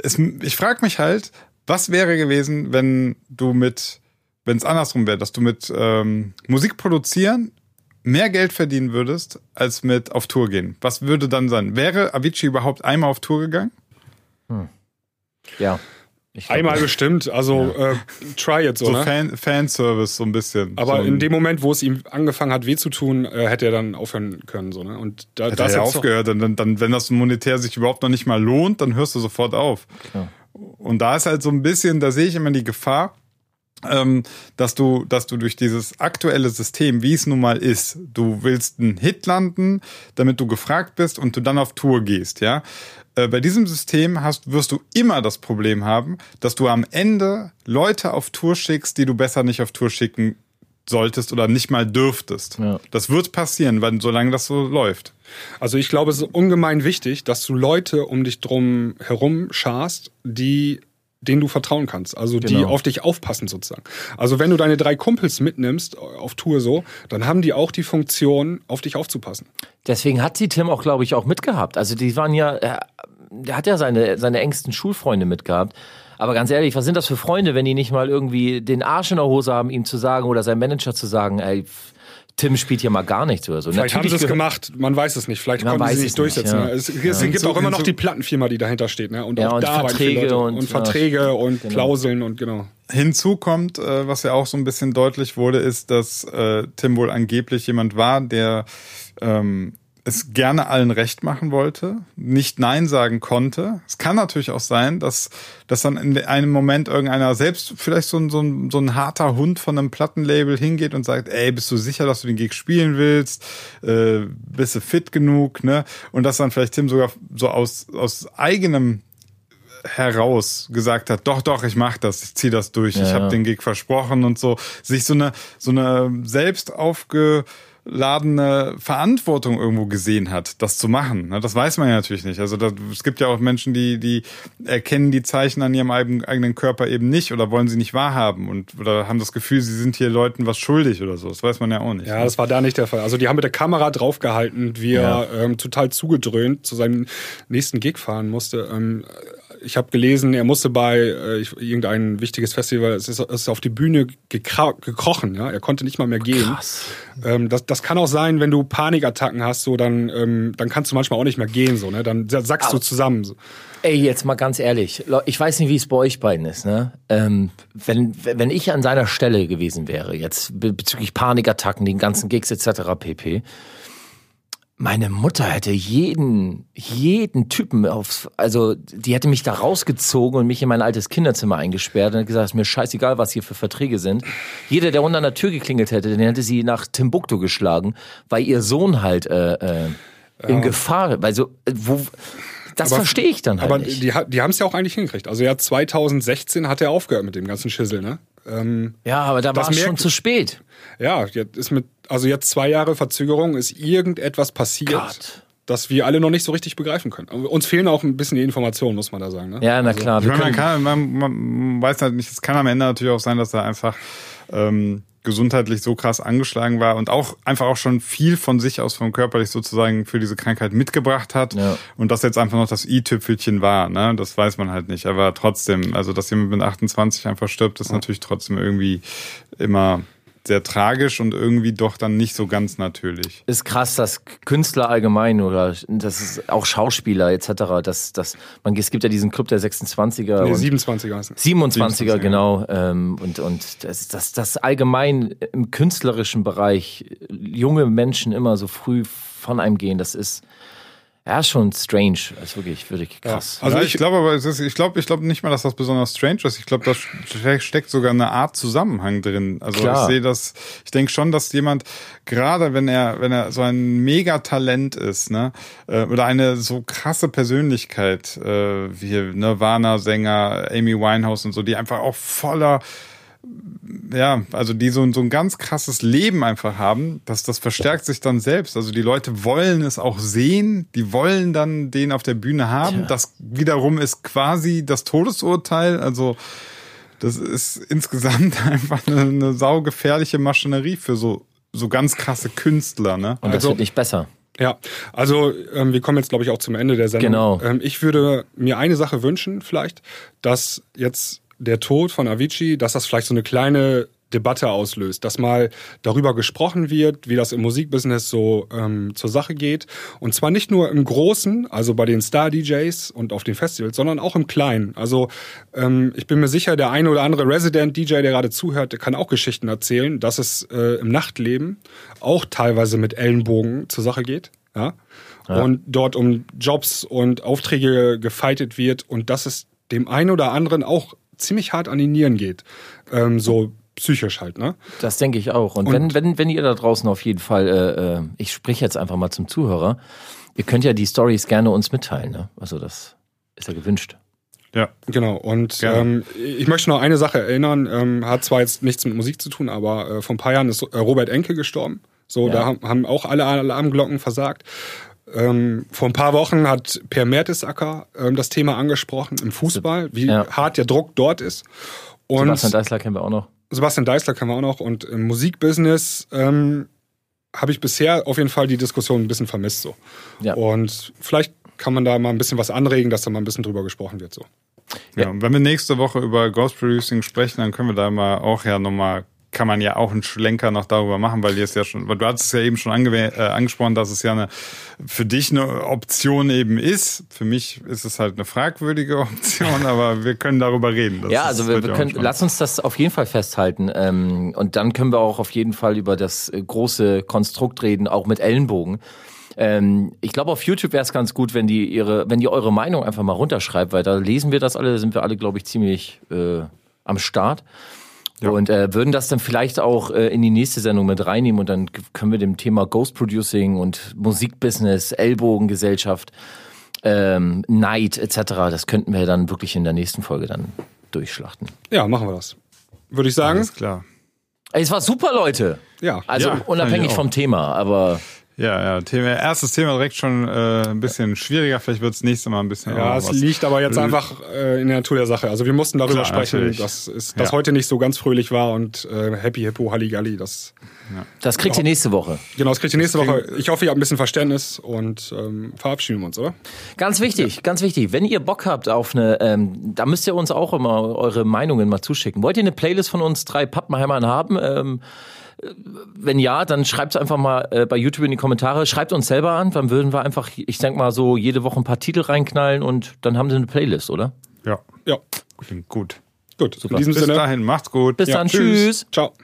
es, ich frage mich halt, was wäre gewesen, wenn du mit, wenn es andersrum wäre, dass du mit ähm, Musik produzieren mehr Geld verdienen würdest, als mit auf Tour gehen. Was würde dann sein? Wäre Avicii überhaupt einmal auf Tour gegangen? Ja. Ich glaub, einmal bestimmt, also äh, try it so, So ne? Fan, Fanservice so ein bisschen. Aber so in ein- dem Moment, wo es ihm angefangen hat, weh zu tun, äh, hätte er dann aufhören können, so, ne? Und da, Hat das er ja so- aufgehört. Und dann, dann, wenn das monetär sich überhaupt noch nicht mal lohnt, dann hörst du sofort auf. Klar. Und da ist halt so ein bisschen, da sehe ich immer die Gefahr, ähm, dass du, dass du durch dieses aktuelle System, wie es nun mal ist, du willst einen Hit landen, damit du gefragt bist und du dann auf Tour gehst, ja. Äh, Bei diesem System hast, wirst du immer das Problem haben, dass du am Ende Leute auf Tour schickst, die du besser nicht auf Tour schicken solltest oder nicht mal dürftest. Ja. Das wird passieren, weil, solange das so läuft. Also ich glaube, es ist ungemein wichtig, dass du Leute um dich drum herum scharst, die denen du vertrauen kannst, also die Genau. auf dich aufpassen sozusagen. Also wenn du deine drei Kumpels mitnimmst auf Tour so, dann haben die auch die Funktion, auf dich aufzupassen. Deswegen hat sie Tim auch, glaube ich, auch mitgehabt. Also die waren ja, er, der hat ja seine, seine engsten Schulfreunde mitgehabt. Aber ganz ehrlich, was sind das für Freunde, wenn die nicht mal irgendwie den Arsch in der Hose haben, ihm zu sagen oder seinem Manager zu sagen, ey, Tim spielt hier mal gar nichts oder so. Vielleicht haben sie es gemacht, man weiß es nicht. Vielleicht Man konnten sie es nicht nicht, durchsetzen. ja. Es, es Ja. gibt auch immer noch die Plattenfirma, die dahinter steht. Ne? Und Ja, auch und da Verträge und- und ja, Verträge und genau. Klauseln und genau. Hinzu kommt, äh, was ja auch so ein bisschen deutlich wurde, ist, dass äh, Tim wohl angeblich jemand war, der ähm, es gerne allen recht machen wollte, nicht Nein sagen konnte. Es kann natürlich auch sein, dass, dass dann in einem Moment irgendeiner, selbst vielleicht so ein, so, ein, so ein harter Hund von einem Plattenlabel hingeht und sagt, ey, bist du sicher, dass du den Gig spielen willst? Äh, bist du fit genug? Ne? Und dass dann vielleicht Tim sogar so aus, aus eigenem heraus gesagt hat, doch, doch, ich mach das, ich zieh das durch, ich Ja. habe den Gig versprochen und so, sich so eine so eine selbst aufgeladene Verantwortung irgendwo gesehen hat, das zu machen. Das weiß man ja natürlich nicht. Also das, es gibt ja auch Menschen, die die erkennen die Zeichen an ihrem eigen- eigenen Körper eben nicht oder wollen sie nicht wahrhaben und oder haben das Gefühl, sie sind hier Leuten was schuldig oder so. Das weiß man ja auch nicht. Ja, ne? das war da nicht der Fall. Also die haben mit der Kamera draufgehalten, wie er Ja. ähm, total zugedröhnt zu seinem nächsten Gig fahren musste. Ähm, ich habe gelesen, er musste bei äh, irgendein wichtiges Festival, es ist, ist auf die Bühne gekrochen. Ja, er konnte nicht mal mehr gehen. Krass. Ähm, das, das kann auch sein, wenn du Panikattacken hast, so dann ähm, dann kannst du manchmal auch nicht mehr gehen, so ne, dann sackst du zusammen. So. Ey, jetzt mal ganz ehrlich, ich weiß nicht, wie es bei euch beiden ist, ne? Ähm, wenn, wenn ich an seiner Stelle gewesen wäre, jetzt be- bezüglich Panikattacken, den ganzen Gigs etc. pp. Meine Mutter hätte jeden, jeden Typen aufs, also die hätte mich da rausgezogen und mich in mein altes Kinderzimmer eingesperrt und hat gesagt, es ist mir scheißegal, was hier für Verträge sind. Jeder, der unten an der Tür geklingelt hätte, den hätte sie nach Timbuktu geschlagen, weil ihr Sohn halt äh, äh, in Gefahr, weil so, wo, das Aber- verstehe ich dann halt Aber nicht. die, ha- die haben es ja auch eigentlich hingekriegt. Also ja, 2016 hat er aufgehört mit dem ganzen Schissel, ne? Ähm, Ja, aber da war es schon zu spät. Ja, jetzt ist mit, also jetzt zwei Jahre Verzögerung ist irgendetwas passiert, Gott. das wir alle noch nicht so richtig begreifen können. Uns fehlen auch ein bisschen die Informationen, muss man da sagen. Ne? Ja, na klar. Ich meine, man, kann, man, man weiß halt nicht, es kann am Ende natürlich auch sein, dass er einfach ähm, gesundheitlich so krass angeschlagen war und auch einfach auch schon viel von sich aus vom körperlich sozusagen für diese Krankheit mitgebracht hat Ja. und das jetzt einfach noch das i-Tüpfelchen war, ne? Das weiß man halt nicht. Aber trotzdem, also dass jemand mit 28 einfach stirbt, ist natürlich trotzdem irgendwie immer sehr tragisch und irgendwie doch dann nicht so ganz natürlich. Ist krass, dass Künstler allgemein oder das ist auch Schauspieler etc. Dass, dass man es gibt ja diesen Club der 26er. Nee, und 27er heißt es. 27er, 27er, genau. Ähm, und und das, das, das allgemein im künstlerischen Bereich junge Menschen immer so früh von einem gehen, das ist ja schon strange. Das ist wirklich, wirklich krass. Also ja, ich- ich, glaube aber, ist, ich glaube, ich glaube nicht mal, dass das besonders strange ist. Ich glaube, da ste- steckt sogar eine Art Zusammenhang drin. Also Klar. ich sehe das, ich denke schon, dass jemand, gerade wenn er, wenn er so ein Megatalent ist, ne, äh, oder eine so krasse Persönlichkeit, äh, wie Nirvana-Sänger, Amy Winehouse und so, die einfach auch voller ja, also die so, so ein ganz krasses Leben einfach haben, dass das verstärkt sich dann selbst. Also die Leute wollen es auch sehen, die wollen dann den auf der Bühne haben. Das wiederum ist quasi das Todesurteil. Also das ist insgesamt einfach eine, eine saugefährliche Maschinerie für so, so ganz krasse Künstler, ne? und das also- wird nicht besser. Ja, also ähm, wir kommen jetzt, glaube ich, auch zum Ende der Sendung. Genau. Ähm, ich würde mir eine Sache wünschen, vielleicht, dass jetzt der Tod von Avicii, dass das vielleicht so eine kleine Debatte auslöst, dass mal darüber gesprochen wird, wie das im Musikbusiness so ähm, zur Sache geht. Und zwar nicht nur im Großen, also bei den Star-DJs und auf den Festivals, sondern auch im Kleinen. Also ähm, ich bin mir sicher, der eine oder andere Resident-DJ, der gerade zuhört, der kann auch Geschichten erzählen, dass es äh, im Nachtleben auch teilweise mit Ellenbogen zur Sache geht. Ja? Und dort um Jobs und Aufträge gefeitet wird und dass es dem einen oder anderen auch ziemlich hart an die Nieren geht. Ähm, so psychisch halt, ne? Das denke ich auch. Und, wenn, wenn, wenn ihr da draußen auf jeden Fall, äh, äh, ich spreche jetzt einfach mal zum Zuhörer, ihr könnt ja die Stories gerne uns mitteilen. Ne? Also das ist ja gewünscht. Ja. Genau, und ähm, ich möchte noch eine Sache erinnern, ähm, hat zwar jetzt nichts mit Musik zu tun, aber äh, vor ein paar Jahren ist äh, Robert Enke gestorben. So, Ja. da haben auch alle Alarmglocken versagt. Ähm, vor ein paar Wochen hat Per Mertesacker ähm, das Thema angesprochen im Fußball, wie Ja. hart der Druck dort ist. Und Sebastian Deißler kennen wir auch noch. Sebastian Deißler kennen wir auch noch. Und im Musikbusiness ähm, habe ich bisher auf jeden Fall die Diskussion ein bisschen vermisst. So. Ja. Und vielleicht kann man da mal ein bisschen was anregen, dass da mal ein bisschen drüber gesprochen wird. So. Ja, und wenn wir nächste Woche über Ghost Producing sprechen, dann können wir da mal auch ja nochmal, kann man ja auch einen Schlenker noch darüber machen, weil ihr es ja schon, weil du hattest es ja eben schon äh, angesprochen, dass es ja eine, für dich eine Option eben ist. Für mich ist es halt eine fragwürdige Option, aber wir können darüber reden. Das ja, ist- also wir, wir können, lass uns das auf jeden Fall festhalten. Ähm, und dann können wir auch auf jeden Fall über das äh, große Konstrukt reden, auch mit Ellenbogen. Ähm, ich glaube, auf YouTube wäre es ganz gut, wenn die ihre, wenn die eure Meinung einfach mal runterschreibt, weil da lesen wir das alle, da sind wir alle, glaube ich, ziemlich äh, am Start. Und äh, würden das dann vielleicht auch äh, in die nächste Sendung mit reinnehmen und dann können wir dem Thema Ghost Producing und Musikbusiness, Ellbogengesellschaft, ähm, Neid etc., das könnten wir dann wirklich in der nächsten Folge dann durchschlachten. Ja, machen wir das. Würde ich sagen. Alles klar. Ey, es war super, Leute. Ja. Also Ja, unabhängig vom Thema, aber Ja, ja, Thema, erstes Thema direkt schon äh, ein bisschen schwieriger. Vielleicht wird es nächste Mal ein bisschen. Ja, es liegt aber jetzt einfach äh, in der Natur der Sache. Also wir mussten darüber Klar, sprechen, natürlich. dass es dass Ja. heute nicht so ganz fröhlich war und äh, Happy Hippo Halligalli. Das das kriegt ihr nächste Woche. genau, das kriegt ihr nächste Woche. Ich hoffe, ihr habt ein bisschen Verständnis und ähm, verabschieden wir uns, oder? Ganz wichtig, ganz wichtig. Wenn ihr Bock habt auf eine, ähm, da müsst ihr uns auch immer eure Meinungen mal zuschicken. Wollt ihr eine Playlist von uns drei Pappenheimern haben? Ähm, äh, wenn ja, dann schreibt es einfach mal äh, bei YouTube in die Kommentare. Schreibt uns selber an, dann würden wir einfach, ich denke mal so, jede Woche ein paar Titel reinknallen und dann haben sie eine Playlist, oder? Ja, Ja, klingt gut. gut. In diesem Bis Sinne. dahin, macht's gut. Bis Ja, dann, tschüss. Ciao.